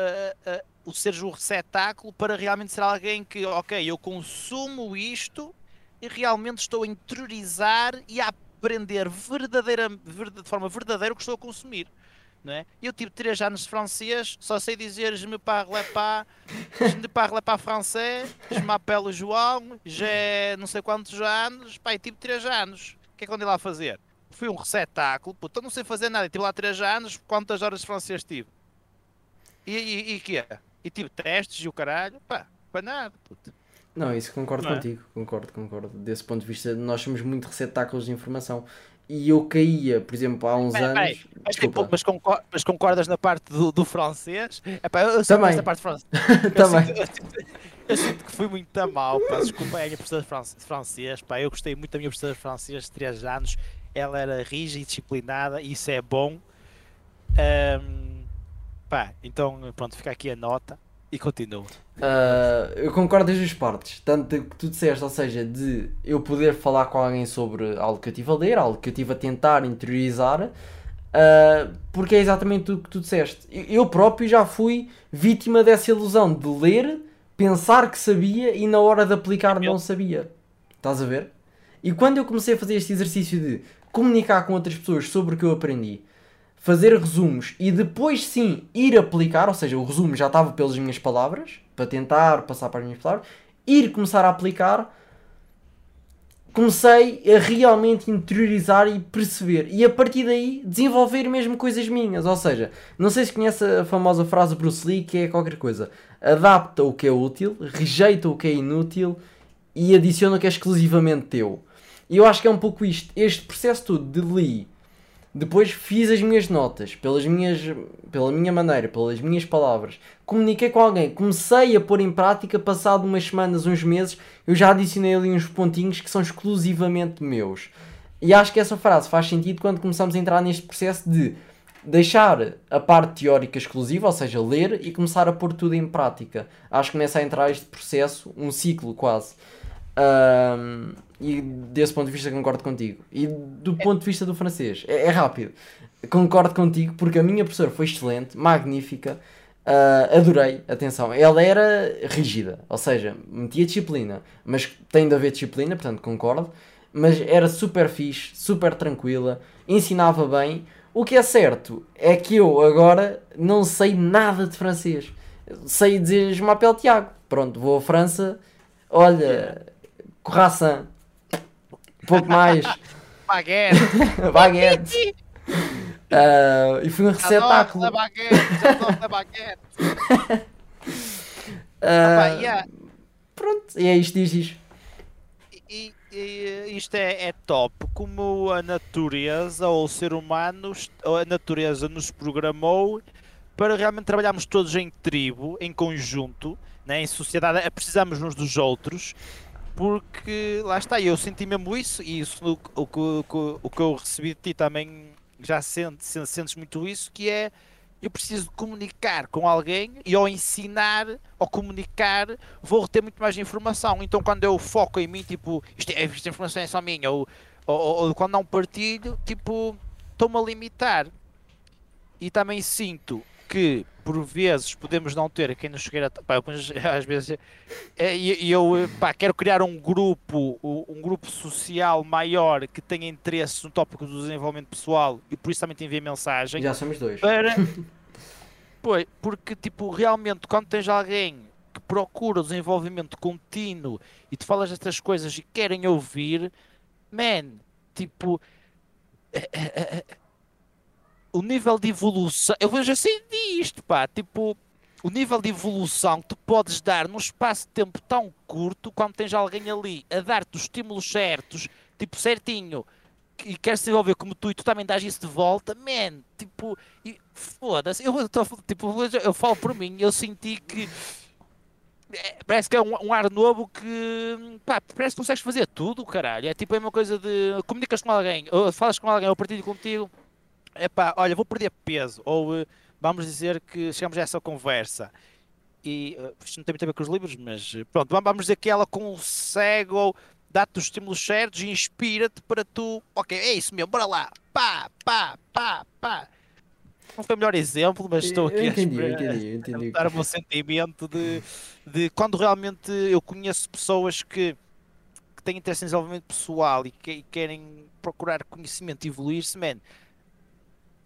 o seres o receptáculo para realmente ser alguém que, ok, eu consumo isto e realmente estou a interiorizar e a compreender verdadeira, de forma verdadeira o que estou a consumir. Não é? Eu tive 3 anos de francês, só sei dizer je me parle pas, je ne parle pas français, je m'appelle João, já não sei quantos anos, pá, tive 3 anos. O que é que eu andei lá a fazer? Fui um receptáculo, puta, não sei fazer nada, tive lá 3 anos, quantas horas de francês tive? E, e, e que é? E tive testes e o caralho, pá, para nada. Não, isso concordo não é? contigo, é? concordo, concordo. Desse ponto de vista, nós somos muito receptáculos de informação. E eu caía, por exemplo, há uns anos. mas, tipo, mas, concordas, mas, concordas na parte do, do francês? Epá, eu Também. parte francês. Também. Eu sinto, eu, sinto, que fui muito mal, pá. Desculpa, é a minha professora de francês, pá. Eu gostei muito da minha professora de francês de 3 anos. Ela era rígida e disciplinada, e isso é bom. Um, pá, então, pronto, fica aqui a nota. E continua. Uh, eu concordo das duas partes. Tanto que tu disseste, ou seja, de eu poder falar com alguém sobre algo que eu estive a ler, algo que eu estive a tentar interiorizar, uh, porque é exatamente o que tu disseste. Eu próprio já fui vítima dessa ilusão de ler, pensar que sabia e na hora de aplicar não sabia. Estás a ver? E quando eu comecei a fazer este exercício de comunicar com outras pessoas sobre o que eu aprendi, fazer resumos e depois sim ir aplicar, ou seja, o resumo já estava pelas minhas palavras, para tentar passar para as minhas palavras, ir começar a aplicar, comecei a realmente interiorizar e perceber. E a partir daí desenvolver mesmo coisas minhas. Ou seja, não sei se conhece a famosa frase Bruce Lee que é qualquer coisa. Adapta o que é útil, rejeita o que é inútil e adiciona o que é exclusivamente teu. E eu acho que é um pouco isto. Este processo todo de Lee depois fiz as minhas notas, pelas minhas, pela minha maneira, pelas minhas palavras. Comuniquei com alguém, comecei a pôr em prática, passado umas semanas, uns meses, eu já adicionei ali uns pontinhos que são exclusivamente meus. E acho que essa frase faz sentido quando começamos a entrar neste processo de deixar a parte teórica exclusiva, ou seja, ler, e começar a pôr tudo em prática. Acho que começa a entrar este processo, um ciclo quase. Um, e desse ponto de vista concordo contigo. E do ponto de vista do francês, é, é rápido. Concordo contigo porque a minha professora foi excelente, magnífica. Uh, adorei, atenção, ela era rígida, ou seja, metia disciplina, mas tem de haver disciplina, portanto concordo, mas era super fixe, super tranquila, ensinava bem. O que é certo é que eu agora não sei nada de francês. Sei dizer Je m'appelle Tiago. Pronto, vou à França, olha, croissant, pouco mais. Baguete. baguete. Uh, e foi um receptáculo. Da baguete, da baguete. uh, yeah. Pronto, e é isto, diz isto. E, e, isto é, é top, como a natureza ou o ser humano, a natureza nos programou para realmente trabalharmos todos em tribo, em conjunto, né? em sociedade, precisamos uns dos outros porque lá está, eu senti mesmo isso e isso o, o, o, o que eu recebi de ti também já sentes, sentes muito isso, que é eu preciso comunicar com alguém e ao ensinar, ao comunicar, vou reter muito mais informação. Então quando eu foco em mim, tipo, isto, é, esta informação é só minha, ou, ou, ou quando não partilho, tipo, estou-me a limitar. E também sinto que por vezes podemos não ter quem nos chegue a. Pá, às vezes. É, e eu pá, quero criar um grupo, um grupo social maior que tenha interesse no tópico do desenvolvimento pessoal e por isso também te envia mensagem. Já somos dois. Para. pois, porque, tipo, realmente, quando tens alguém que procura desenvolvimento contínuo e te falas estas coisas e querem ouvir, man, tipo. É, é, é o nível de evolução. Eu vejo assim disto, pá. Tipo, o nível de evolução que tu podes dar num espaço de tempo tão curto, quando tens alguém ali a dar-te os estímulos certos, tipo, certinho, e quer se envolver como tu e tu também dás isso de volta, man, tipo, foda-se, eu, eu, tipo, eu falo por mim, eu senti que é, parece que é um, um, ar novo que pá, parece que consegues fazer tudo, caralho. É tipo a mesma coisa de comunicas com alguém, ou falas com alguém, ou partilho contigo epá, olha, vou perder peso, ou uh, vamos dizer que chegamos a essa conversa e uh, isto não tem muito a ver com os livros, mas uh, pronto, vamos dizer que ela consegue ou dá-te os estímulos certos e inspira-te para tu, ok, é isso mesmo, bora lá, pá, pá, pá, pá. Não foi o melhor exemplo, mas estou aqui entendi, a, entendi, entendi. a dar o meu sentimento de, de quando realmente eu conheço pessoas que têm interesse em desenvolvimento pessoal e, que, e querem procurar conhecimento e evoluir-se, man,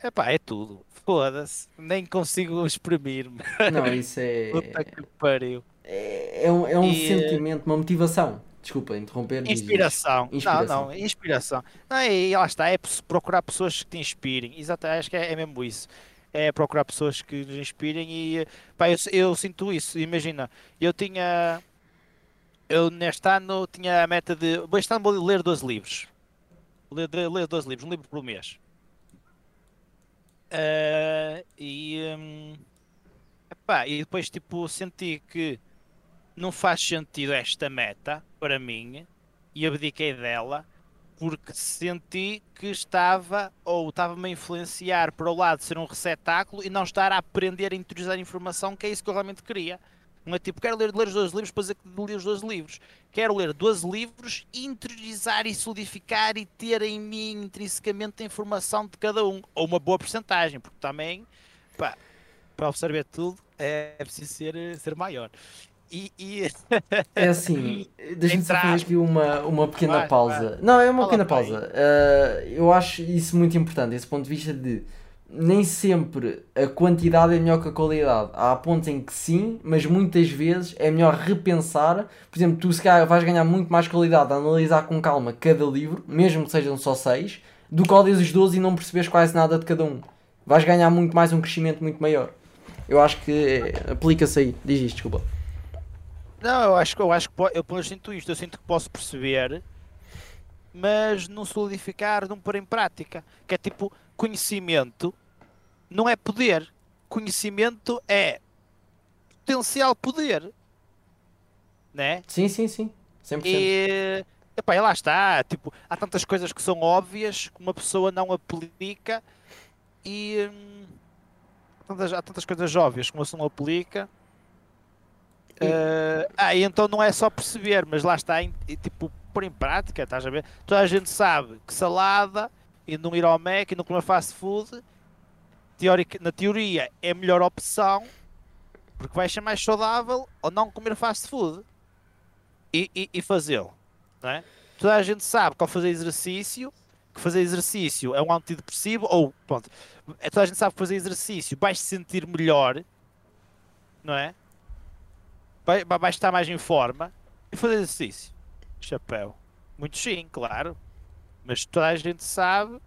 epá, é tudo. Foda-se, nem consigo exprimir-me. Não, isso é. Puta que pariu. É, é um, é um E, eh, sentimento, uma motivação. Desculpa interromper. Inspiração. Inspiração. Não, não, inspiração. Não, e lá está, é procurar pessoas que te inspirem. Exato, acho que é, é mesmo isso. É procurar pessoas que nos inspirem e pá, eu, eu sinto isso. Imagina, eu tinha. Eu neste ano tinha a meta de. Este ano vou ler 12 livros. Ler, ler 12 livros, um livro por mês. Ah, e. hum, epá, e depois tipo senti que não faz sentido esta meta para mim e abdiquei dela porque senti que estava ou estava-me a influenciar para o lado de ser um receptáculo e não estar a aprender a interiorizar informação, que é isso que eu realmente queria. Não é tipo, quero ler, ler os 12 livros para dizer que li os 12 livros. Quero ler 12 livros, interiorizar e solidificar e ter em mim intrinsecamente a informação de cada um. Ou uma boa porcentagem, porque também, pá, para absorver tudo é preciso ser, ser maior. E, e- É assim, deixa-me só fazer aqui uma, uma pequena Vai, pausa. Não, é uma Fala pequena pausa. Ah, eu acho isso muito importante, esse ponto de vista de nem sempre a quantidade é melhor que a qualidade. Há pontos em que sim, mas muitas vezes é melhor repensar. Por exemplo, tu se calhar vais ganhar muito mais qualidade a analisar com calma cada livro, mesmo que sejam só seis, do que ler os 12 e não perceberes quase nada de cada um. Vais ganhar muito mais um crescimento muito maior. Eu acho que é- aplica-se aí. Diz isto, desculpa. Não, eu acho que eu acho que eu pelo menos sinto isto, eu sinto que posso perceber, mas não solidificar, não pôr em prática. Que é tipo, conhecimento não é poder. Conhecimento é potencial poder. Né? Sim, sim, sim. 100%. E, epá, e lá está, tipo, há tantas coisas que são óbvias que uma pessoa não aplica e hum, tantas- há tantas coisas óbvias que uma pessoa não aplica. E- Eh, ah, e então não é só perceber, mas lá está, em- e, tipo, pôr em prática, estás a ver? Toda a gente sabe que salada e não ir ao Mac e não comer fast food, teórica, na teoria é a melhor opção, porque vai ser mais saudável ou não comer fast food e, e, e fazê-lo. É? Toda a gente sabe que ao fazer exercício, que fazer exercício é um antidepressivo, ou pronto, é- toda a gente sabe que fazer exercício vais se sentir melhor, não é? Vai, estar mais em forma e fazer exercício. Chapéu. Muito sim, claro. Mas toda a gente sabe.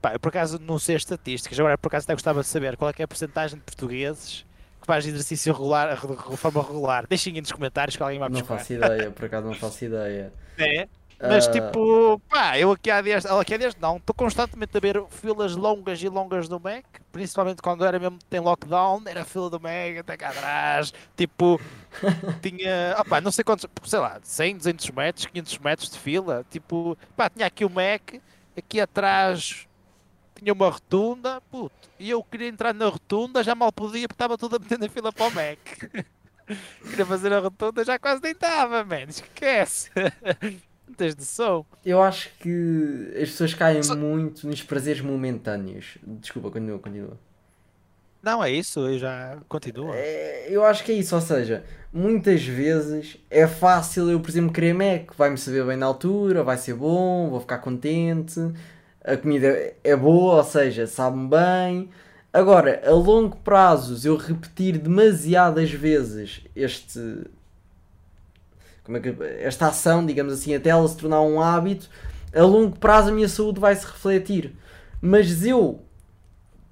Pá, eu por acaso não sei as estatísticas, agora por acaso até gostava de saber qual é é a porcentagem de portugueses que faz exercício regular, de forma regular. Deixem aí nos comentários que alguém vai Não buscar. faço ideia, por acaso não faço ideia. É, mas Ah, tipo, pá, eu aqui há dias, aqui há dias não, estou constantemente a ver filas longas e longas do Mac, principalmente quando era mesmo tem lockdown, era fila do Mac até cá atrás, tipo, tinha, opá, não sei quantos, sei lá, 100, 200 metros, 500 metros de fila, tipo, pá, tinha aqui o Mac, aqui atrás tinha uma rotunda, puto, e eu queria entrar na rotunda, já mal podia porque estava tudo a meter na fila para o Mac. Queria fazer a rotunda, já quase nem estava, man, esquece. Não tens noção. Eu acho que as pessoas caem Só- muito nos prazeres momentâneos. Desculpa, continua, continua. Não, é isso, eu já continuo. É, eu acho que é isso, ou seja, muitas vezes é fácil eu, por exemplo, querer Mac, vai-me saber bem na altura, vai ser bom, vou ficar contente, a comida é boa, ou seja, sabe-me bem. Agora, a longo prazo, eu repetir demasiadas vezes este, como é que, esta ação, digamos assim, até ela se tornar um hábito, a longo prazo a minha saúde vai se refletir. Mas eu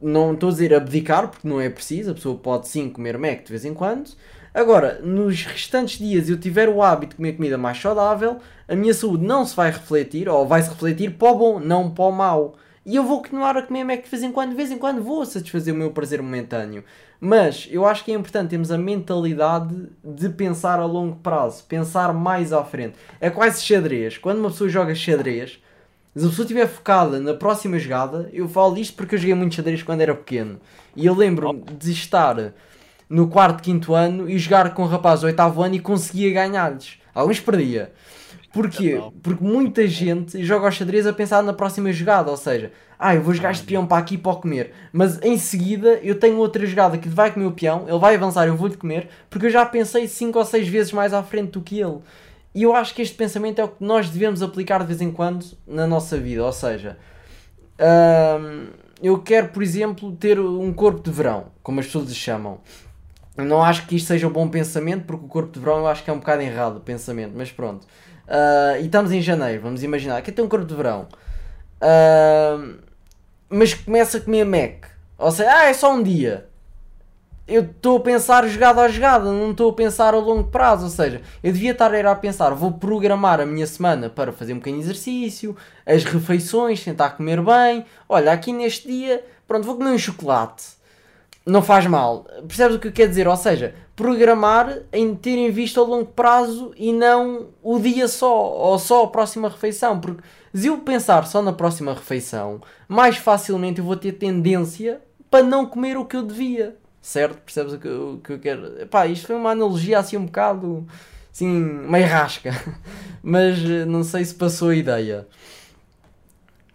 não estou a dizer abdicar, porque não é preciso, a pessoa pode sim comer Mac de vez em quando. Agora, nos restantes dias eu tiver o hábito de comer comida mais saudável, a minha saúde não se vai refletir, ou vai se refletir para o bom, não para o mau. E eu vou continuar a comer Mac de vez em quando, de vez em quando vou satisfazer o meu prazer momentâneo. Mas eu acho que é importante termos a mentalidade de pensar a longo prazo, pensar mais à frente. É quase xadrez. Quando uma pessoa joga xadrez, se a pessoa estiver focada na próxima jogada, eu falo disto porque eu joguei muito xadrez quando era pequeno. E eu lembro-me de estar no quarto, quinto ano e jogar com um rapaz do oitavo ano e conseguia ganhar-lhes. Alguns perdia. Porquê? Então. Porque muita gente joga ao xadrez a pensar na próxima jogada, ou seja, ah, eu vou jogar este peão para aqui para o comer, mas em seguida eu tenho outra jogada que vai comer o peão, ele vai avançar, eu vou-lhe comer, porque eu já pensei 5 ou 6 vezes mais à frente do que ele. E eu acho que este pensamento é o que nós devemos aplicar de vez em quando na nossa vida. Ou seja, hum, eu quero, por exemplo, ter um corpo de verão, como as pessoas chamam. Não acho que isto seja um bom pensamento, porque o corpo de verão eu acho que é um bocado errado o pensamento, mas pronto. Uh, e estamos em janeiro, vamos imaginar. Quer ter um corpo de verão. Uh, mas começa a comer Mac. Ou seja, ah, é só um dia. Eu estou a pensar jogada a jogada, não estou a pensar a longo prazo. Ou seja, eu devia estar a pensar, vou programar a minha semana para fazer um bocadinho de exercício, as refeições, tentar comer bem. Olha, aqui neste dia, pronto, vou comer um chocolate. Não faz mal. Percebes o que eu quero dizer? Ou seja, programar em ter em vista a longo prazo e não o dia só, ou só a próxima refeição. Porque se eu pensar só na próxima refeição, mais facilmente eu vou ter tendência para não comer o que eu devia. Certo? Percebes o que, o que eu quero? Pá, isto foi uma analogia assim um bocado assim, meio rasca. Mas eh, não sei se passou a ideia.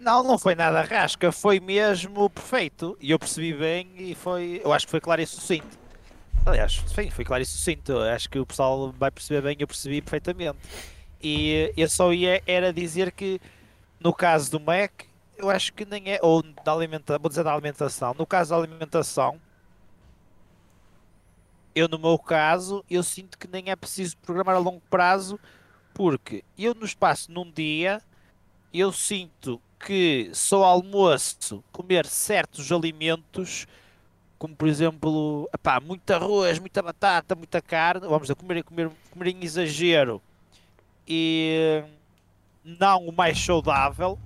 Não, não foi nada rasca, foi mesmo perfeito. E eu percebi bem e foi. Eu acho que foi claro e sucinto. Aliás, sim, foi claro e sucinto. Acho que o pessoal vai perceber bem, eu percebi perfeitamente. E eu só ia era dizer que no caso do Mac, eu acho que nem é. Ou da alimentação, vou dizer da alimentação. No caso da alimentação, eu no meu caso, eu sinto que nem é preciso programar a longo prazo, porque eu no espaço num dia, eu sinto que só almoço comer certos alimentos, como por exemplo, epá, muito arroz, muita batata, muita carne, vamos dizer, comer, comer, comer em exagero e não o mais saudável,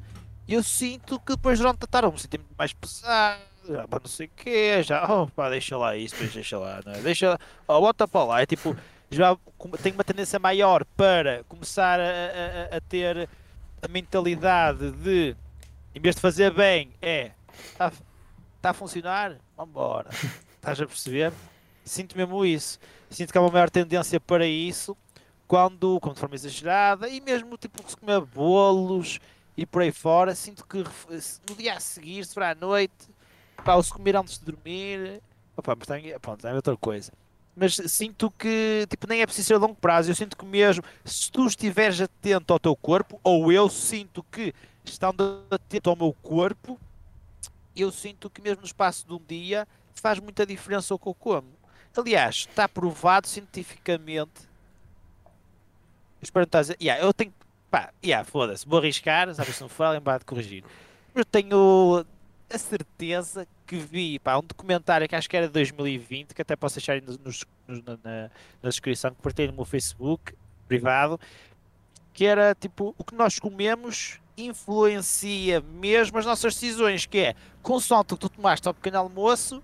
eu sinto que depois durante a tarde me sinto muito mais pesado, já, não sei o quê, já, oh, pá, deixa lá isso, deixa lá, não é? deixa, oh, bota para lá, é tipo, já tenho uma tendência maior para começar a, a, a ter a mentalidade de em vez de fazer bem, é está tá a funcionar? Vambora. Estás a perceber? Sinto mesmo isso. Sinto que há uma maior tendência para isso quando, quando de forma exagerada e mesmo tipo se comer bolos e por aí fora. Sinto que no dia a seguir, se for à noite, pá, ou se comer antes de dormir, opa, mas tem, pronto, é outra coisa. Mas sinto que tipo, nem é preciso ser a longo prazo. Eu sinto que mesmo se tu estiveres atento ao teu corpo, ou eu sinto que estando atento ao meu corpo, eu sinto que mesmo no espaço de um dia faz muita diferença o que eu como. Aliás, está provado cientificamente. Espero não estar yeah, eu tenho. Pá, yeah, foda-se, vou arriscar, sabe se não for, lembrar de corrigir. Eu tenho a certeza que vi pá, um documentário que acho que era de 2020, que até posso deixar nos, nos, na, na, descrição, que partilho no meu Facebook privado, que era tipo o que nós comemos influencia mesmo as nossas decisões, que é, consoante o que tu tomaste ao pequeno almoço,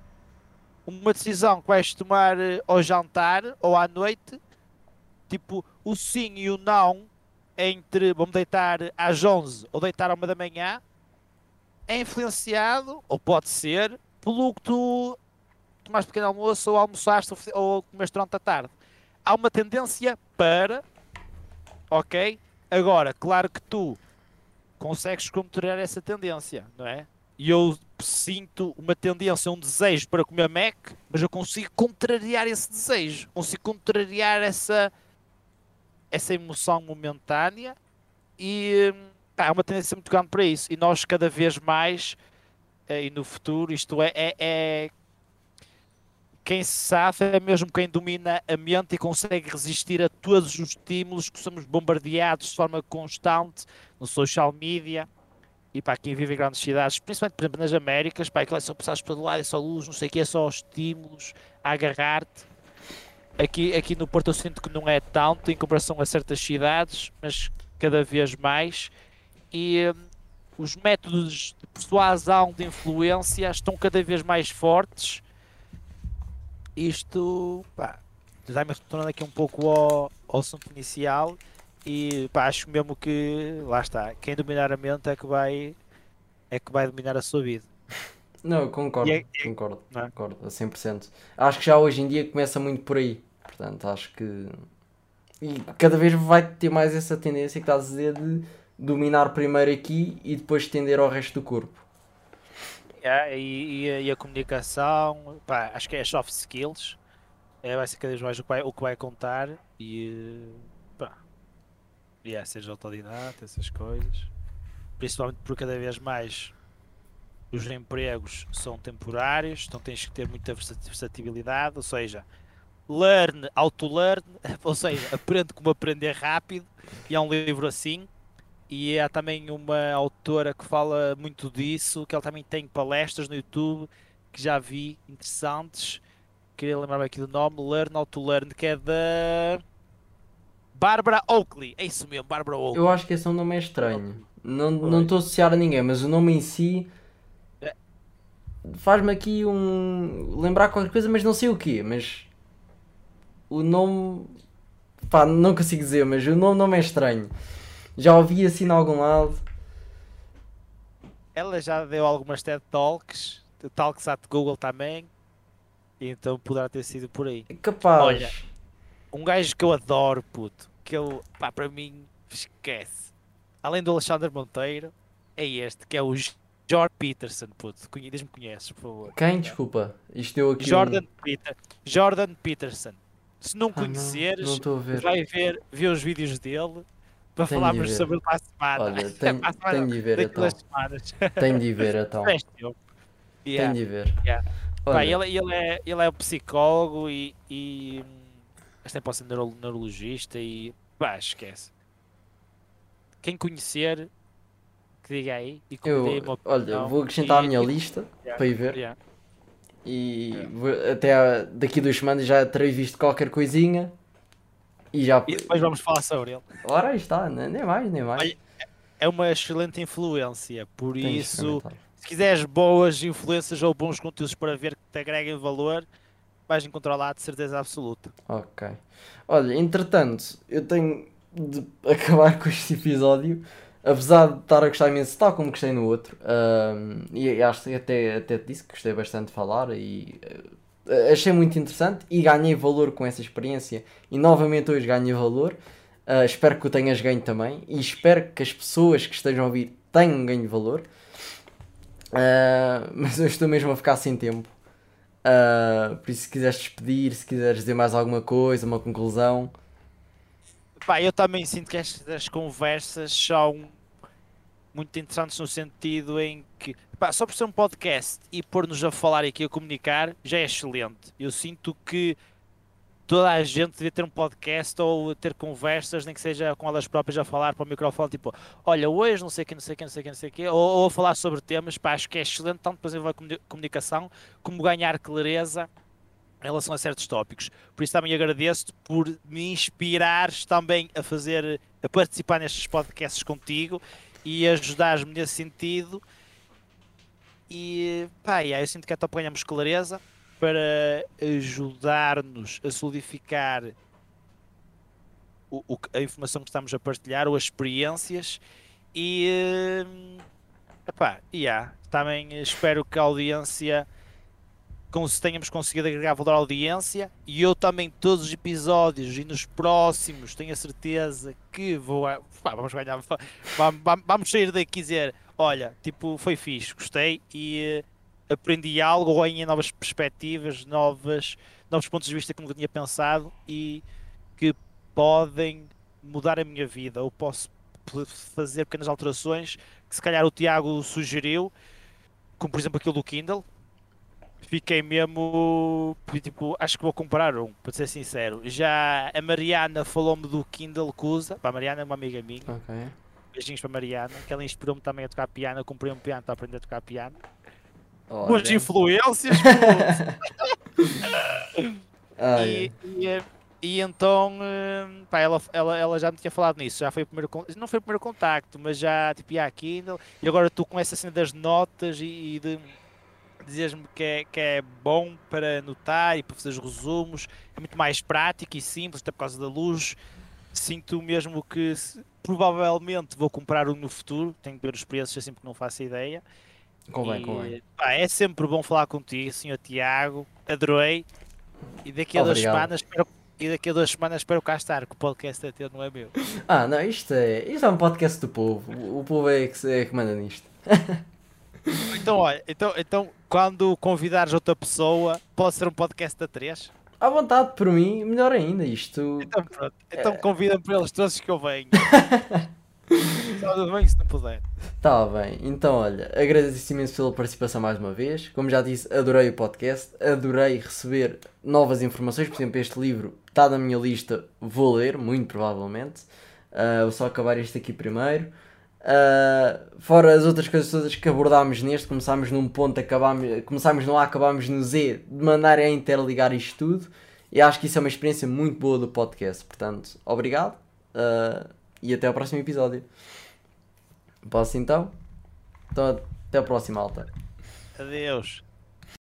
uma decisão que vais tomar eh, ao jantar ou à noite, tipo, o sim e o não entre vamos deitar às 11 ou deitar à uma da manhã, é influenciado, ou pode ser, pelo que tu tomaste pequeno almoço ou almoçaste ou comeste durante a tarde. Há uma tendência para, ok? Agora, claro que tu consegues contrariar essa tendência, não é? E eu sinto uma tendência, um desejo para comer Mac, mas eu consigo contrariar esse desejo, consigo contrariar essa, essa emoção momentânea e há uma tendência muito grande para isso. E nós cada vez mais, eh, e no futuro, isto é, é, é quem se sabe é mesmo quem domina a mente e consegue resistir a todos os estímulos que somos bombardeados de forma constante no social media e para quem vive em grandes cidades, principalmente por exemplo nas Américas, para aquilo é só passares para lado, é só luz, não sei o que, é só estímulos a agarrar-te. Aqui, aqui no Porto eu sinto que não é tanto em comparação a certas cidades, mas cada vez mais. E hum, os métodos de persuasão, de influência estão cada vez mais fortes isto, pá, já me retornando aqui um pouco ao, ao assunto inicial e pá, acho mesmo que, lá está, quem dominar a mente é que vai, é que vai dominar a sua vida. Não, concordo, é, concordo, é? concordo, a 100%. Acho que já hoje em dia começa muito por aí, portanto, acho que... E cada vez vai ter mais essa tendência que estás a dizer de dominar primeiro aqui e depois estender ao resto do corpo. Yeah, e, e, a, e, a comunicação, pá, acho que é soft skills, é, vai ser cada vez mais o que vai, o que vai contar e Yeah, seja autodidata, essas coisas. Principalmente porque cada vez mais os empregos são temporários, então tens que ter muita versatilidade, ou seja, learn, auto-learn, ou seja, aprende como aprender rápido, e é um livro assim. E há também uma autora que fala muito disso, que ela também tem palestras no YouTube que já vi interessantes. Queria lembrar-me aqui do nome, Learn How to Learn, que é da Barbara Oakley. É isso mesmo, Barbara Oakley. Eu acho que esse nome é estranho. Não não estou a associar a ninguém, mas o nome em si É. faz-me aqui um. lembrar qualquer coisa, mas não sei o quê. Mas o nome. pá, não consigo dizer, mas o nome não é estranho. Já ouvi assim em algum lado. Ela já deu algumas TED Talks, Talks at Google também, então poderá ter sido por aí. É capaz. Olha. Um gajo que eu adoro, puto, que eu, pá, para mim, esquece. Além do Alexandre Monteiro, é este, que é o Jordan Peterson, puto. Diz-me conheces, por favor. Quem? Desculpa. Isto deu aqui. um- Jordan, Peter, Jordan Peterson. Se não Ah, conheceres, Não ver. vai ver, ver os vídeos dele para Tenho falarmos sobre ele para a semana. Olha, tenho, Para a semana, tenho de ver então. semanas. Tenho de ver então. Yeah. Tenho de ver. yeah. Ele, ele, é, ele é um psicólogo e, e este tempo pode ser neuro- neurologista e pá, esquece. Quem conhecer, que diga aí e que me dê eu, uma olha, opinião. vou acrescentar à E- minha e- lista Yeah, para ir ver. yeah. E Yeah. vou- até daqui a duas semanas já terei visto qualquer coisinha. E já. E depois vamos falar sobre ele. Ora, aí está, ne- nem mais, nem mais. Olha, É uma excelente influência, por de isso, se quiseres boas influências ou bons conteúdos para ver que te agreguem valor, vais encontrar lá de certeza absoluta. Ok. Olha, entretanto, eu tenho de acabar com este episódio. Apesar de estar a gostar imenso, tal como gostei no outro. e acho que até, até te disse que gostei bastante de falar e eh, achei muito interessante e ganhei valor com essa experiência. E novamente hoje ganhei valor. Ah, espero que o tenhas ganho também e espero que as pessoas que estejam a ouvir tenham ganho valor. Ah, mas eu estou mesmo a ficar sem tempo. Ah, por isso, se quiseres despedir, se quiseres dizer mais alguma coisa, uma conclusão. Pá, eu também sinto que estas conversas são muito interessantes no sentido em que, pá, só por ser um podcast e pôr-nos a falar aqui a comunicar já é excelente. Eu sinto que toda a gente devia ter um podcast ou ter conversas, nem que seja com elas próprias a falar para o microfone, tipo, olha, hoje não sei o que, não sei o que, não sei o que, não sei o que, ou, a falar sobre temas, pá, acho que é excelente tanto para desenvolver a comuni- comunicação como ganhar clareza em relação a certos tópicos. Por isso também agradeço-te por me inspirares também a fazer, a participar nestes podcasts contigo e ajudares-me nesse sentido. E pá, yeah, eu sinto que até apanhamos clareza para ajudar-nos a solidificar o, o a informação que estamos a partilhar ou as experiências. E hum, epá, yeah, também espero que a audiência com se tenhamos conseguido agregar valor à audiência. E eu também todos os episódios e nos próximos tenho a certeza que vou pá, vamos ganhar vamos, vamos- sair daqui e dizer olha, tipo, foi fixe, gostei. E eh, aprendi algo ou ganhei novas perspectivas, novas, novos pontos de vista que nunca tinha pensado e que podem mudar a minha vida ou posso fazer pequenas alterações que se calhar o Tiago sugeriu, como por exemplo aquilo do Kindle, fiquei mesmo tipo, acho que vou comprar um, para ser sincero. Já a Mariana falou-me do Kindle que usa, pá, a Mariana é uma amiga minha, Ok. beijinhos para a Mariana, que ela inspirou-me também a tocar piano, eu comprei um piano para aprender a tocar piano. Olha. Boas influências, Ai, e, e, eh, e então, eh, pá, ela, ela, ela já me tinha falado nisso, já foi o primeiro, não foi o primeiro contacto, mas já, tipo, ia aqui, Kindle, e agora tu com essa cena das notas e, e de dizeres-me que é, que é bom para anotar e para fazer os resumos, é muito mais prático e simples, até por causa da luz, sinto mesmo que provavelmente vou comprar um no futuro, tenho que ver os preços, assim porque não faço ideia, convém, e, convém. pá, é sempre bom falar contigo, senhor Tiago. Adorei. E daqui a duas semanas espero, e daqui a duas semanas espero cá estar, que o podcast é teu, não é meu. Ah, não, isto é, isto é um podcast do povo. O, povo é que, se- é que manda nisto. Então, olha, então, então quando convidares outra pessoa, pode ser um podcast da 3? À vontade, por mim, melhor ainda. Isto. Então pronto. Então convida-me para eles todos que eu venho. Só tudo bem se não puder. Tá bem, então olha, agradeço imenso pela participação mais uma vez. Como já disse, adorei o podcast, adorei receber novas informações. Por exemplo, este livro está na minha lista, vou ler, muito provavelmente. Uh, vou só acabar este aqui primeiro. Uh, fora as outras coisas todas que abordámos neste, começámos num ponto, acabámos, começámos no A, acabámos no Z, de mandar a interligar isto tudo. E acho que isso é uma experiência muito boa do podcast. Portanto, obrigado. Uh, e até ao próximo episódio. Posso então? Então até a próxima, alta. Adeus.